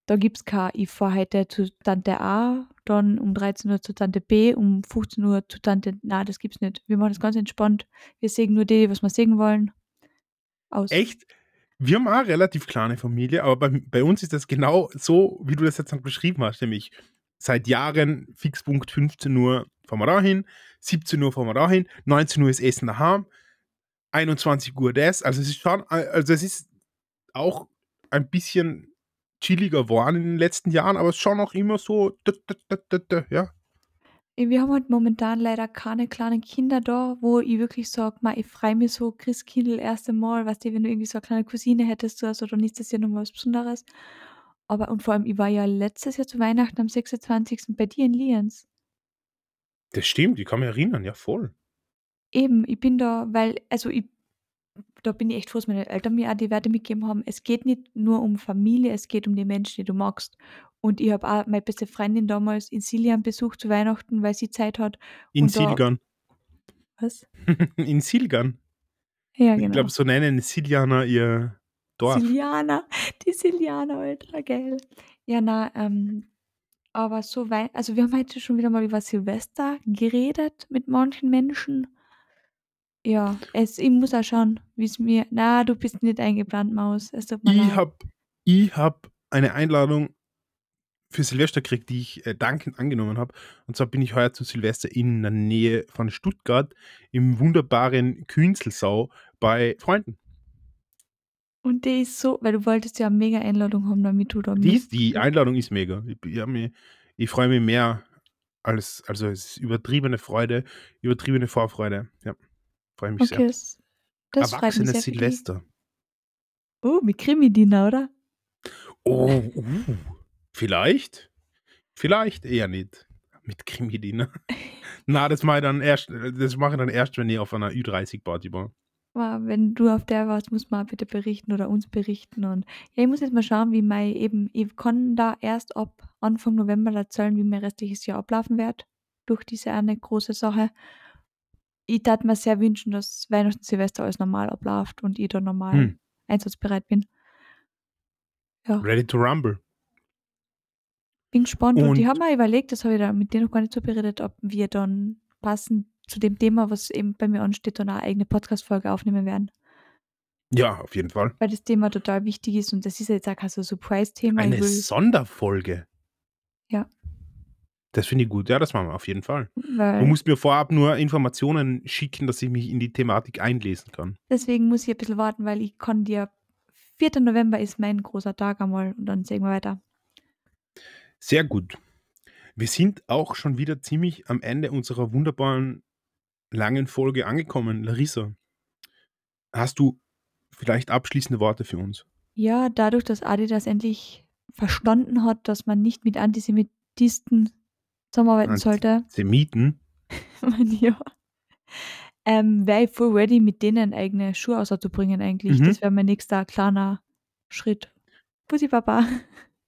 Da gibt's kein ich fahre heute zu Tante A, dann um 13:00 zu Tante B, um 15:00 zu Tante na, das gibt's nicht. Wir machen das ganz entspannt. Wir sehen nur die, was wir sehen wollen. Aus. Echt? Wir haben auch 'ne relativ kleine Familie, aber bei bei uns ist das genau so, wie du das jetzt beschrieben hast, nämlich seit Jahren Fixpunkt 15:00 fahren wir dahin, 17:00 fahren wir dahin, 19:00 ist Essen daheim, 21:00 das. Also, es ist schon a also, es ist auch ein bisschen chilliger geworden in den letzten Jahren, aber es ist schon noch immer so ja. Wir haben halt momentan leider keine kleinen Kinder da, wo ich wirklich sage: „Ma, ich freue mich so Christkindl erste Mal“, weißt du, wenn du irgendwie so 'ne kleine Cousine hättest oder so, dann ist das ja noch mal was Besonderes. Aber und vor allem, ich war ja letztes Jahr zu Weihnachten am 26. bei dir in Lienz. Das stimmt, ich kann mich erinnern, ja voll. Eben, ich bin da weil also, ich da bin ich echt froh, dass meine Eltern mir auch die Werte mitgegeben haben. Es geht nicht nur um Familie, es geht um die Menschen, die du magst. Und ich habe auch meine beste Freundin damals in Siljan besucht zu Weihnachten, weil sie Zeit hat In Silgan. Was? (laughs) In Silgan. Ja, Ich glaube, genau. so nennen Siljaner ihr Dorf. Siljaner, (laughs) die Siljaner, Alter, geil. Ja, na, ähm, aber so wei also, wir haben heute schon wieder mal über Silvester geredet mit manchen Menschen. Ja, es ich muss auch schauen, wie's mir na, du bist nicht eingeplant, Maus. Es tut mir Ich habe ich habe eine Einladung für Silvester gekriegt, die ich, äh, dankend angenommen habe. Und zwar bin ich heuer zu Silvester in der Nähe von Stuttgart im wunderbaren Künzelsau bei Freunden. Und die ist so weil du wolltest ja 'ne mega Einladung haben, damit du da Die ist die Einladung ist mega. Ich ich mich ich freue mich mehr als also, es ist übertriebene Freude, übertriebene Vorfreude. Ja, freue mich sehr. Okay, das das Erwachsenes sehr. Silvester. Oh, mit Krimi-Dinner, oder? Oh, uh, vielleicht? Vielleicht eher nicht mit Krimi-Dinner. (laughs) Na, das mache ich dann erst das mache ich dann erst, wenn ich auf einer Ü30-Party war. Wow, wenn du auf der warst, musst mal bitte berichten oder uns berichten und ja, ich muss jetzt mal schauen, wie mein eben ich kann da erst ab Anfang November erzählen, wie mein restliches Jahr ablaufen wird durch diese eine große Sache. Ich würde mir sehr wünschen, dass Weihnachten, Silvester alles normal abläuft und ich da normal Hm. einsatzbereit bin. Ja. Ready to rumble. Bin gespannt und ich Und habe mir überlegt, das habe ich da mit dir noch gar nicht so beredet, ob wir dann passend zu dem Thema, was eben bei mir ansteht, dann eine eigene Podcast-Folge aufnehmen werden. Ja, auf jeden Fall. Weil das Thema total wichtig ist und das ist ja jetzt auch kein so Surprise-Thema. Ich Eine Sonderfolge. Ja. Das finde ich gut. Ja, das machen wir auf jeden Fall. Du Weil musst mir vorab nur Informationen schicken, dass ich mich in die Thematik einlesen kann. deswegen muss ich ein bisschen warten, weil ich kann dir 4. November ist mein großer Tag einmal und dann sehen wir weiter. Sehr gut. Wir sind auch schon wieder ziemlich am Ende unserer wunderbaren langen Folge angekommen. Larissa hast du vielleicht abschließende Worte für uns? Ja, dadurch, dass Adidas endlich verstanden hat, dass man nicht mit Antisemitisten zusammenarbeiten sollte. (laughs) Antisemiten? Ja. Ähm, wäre ich voll ready, mit denen eigene Schuhe rauszubringen eigentlich. Mhm. Das wäre mein nächster kleiner Schritt. Bussi Baba. (laughs)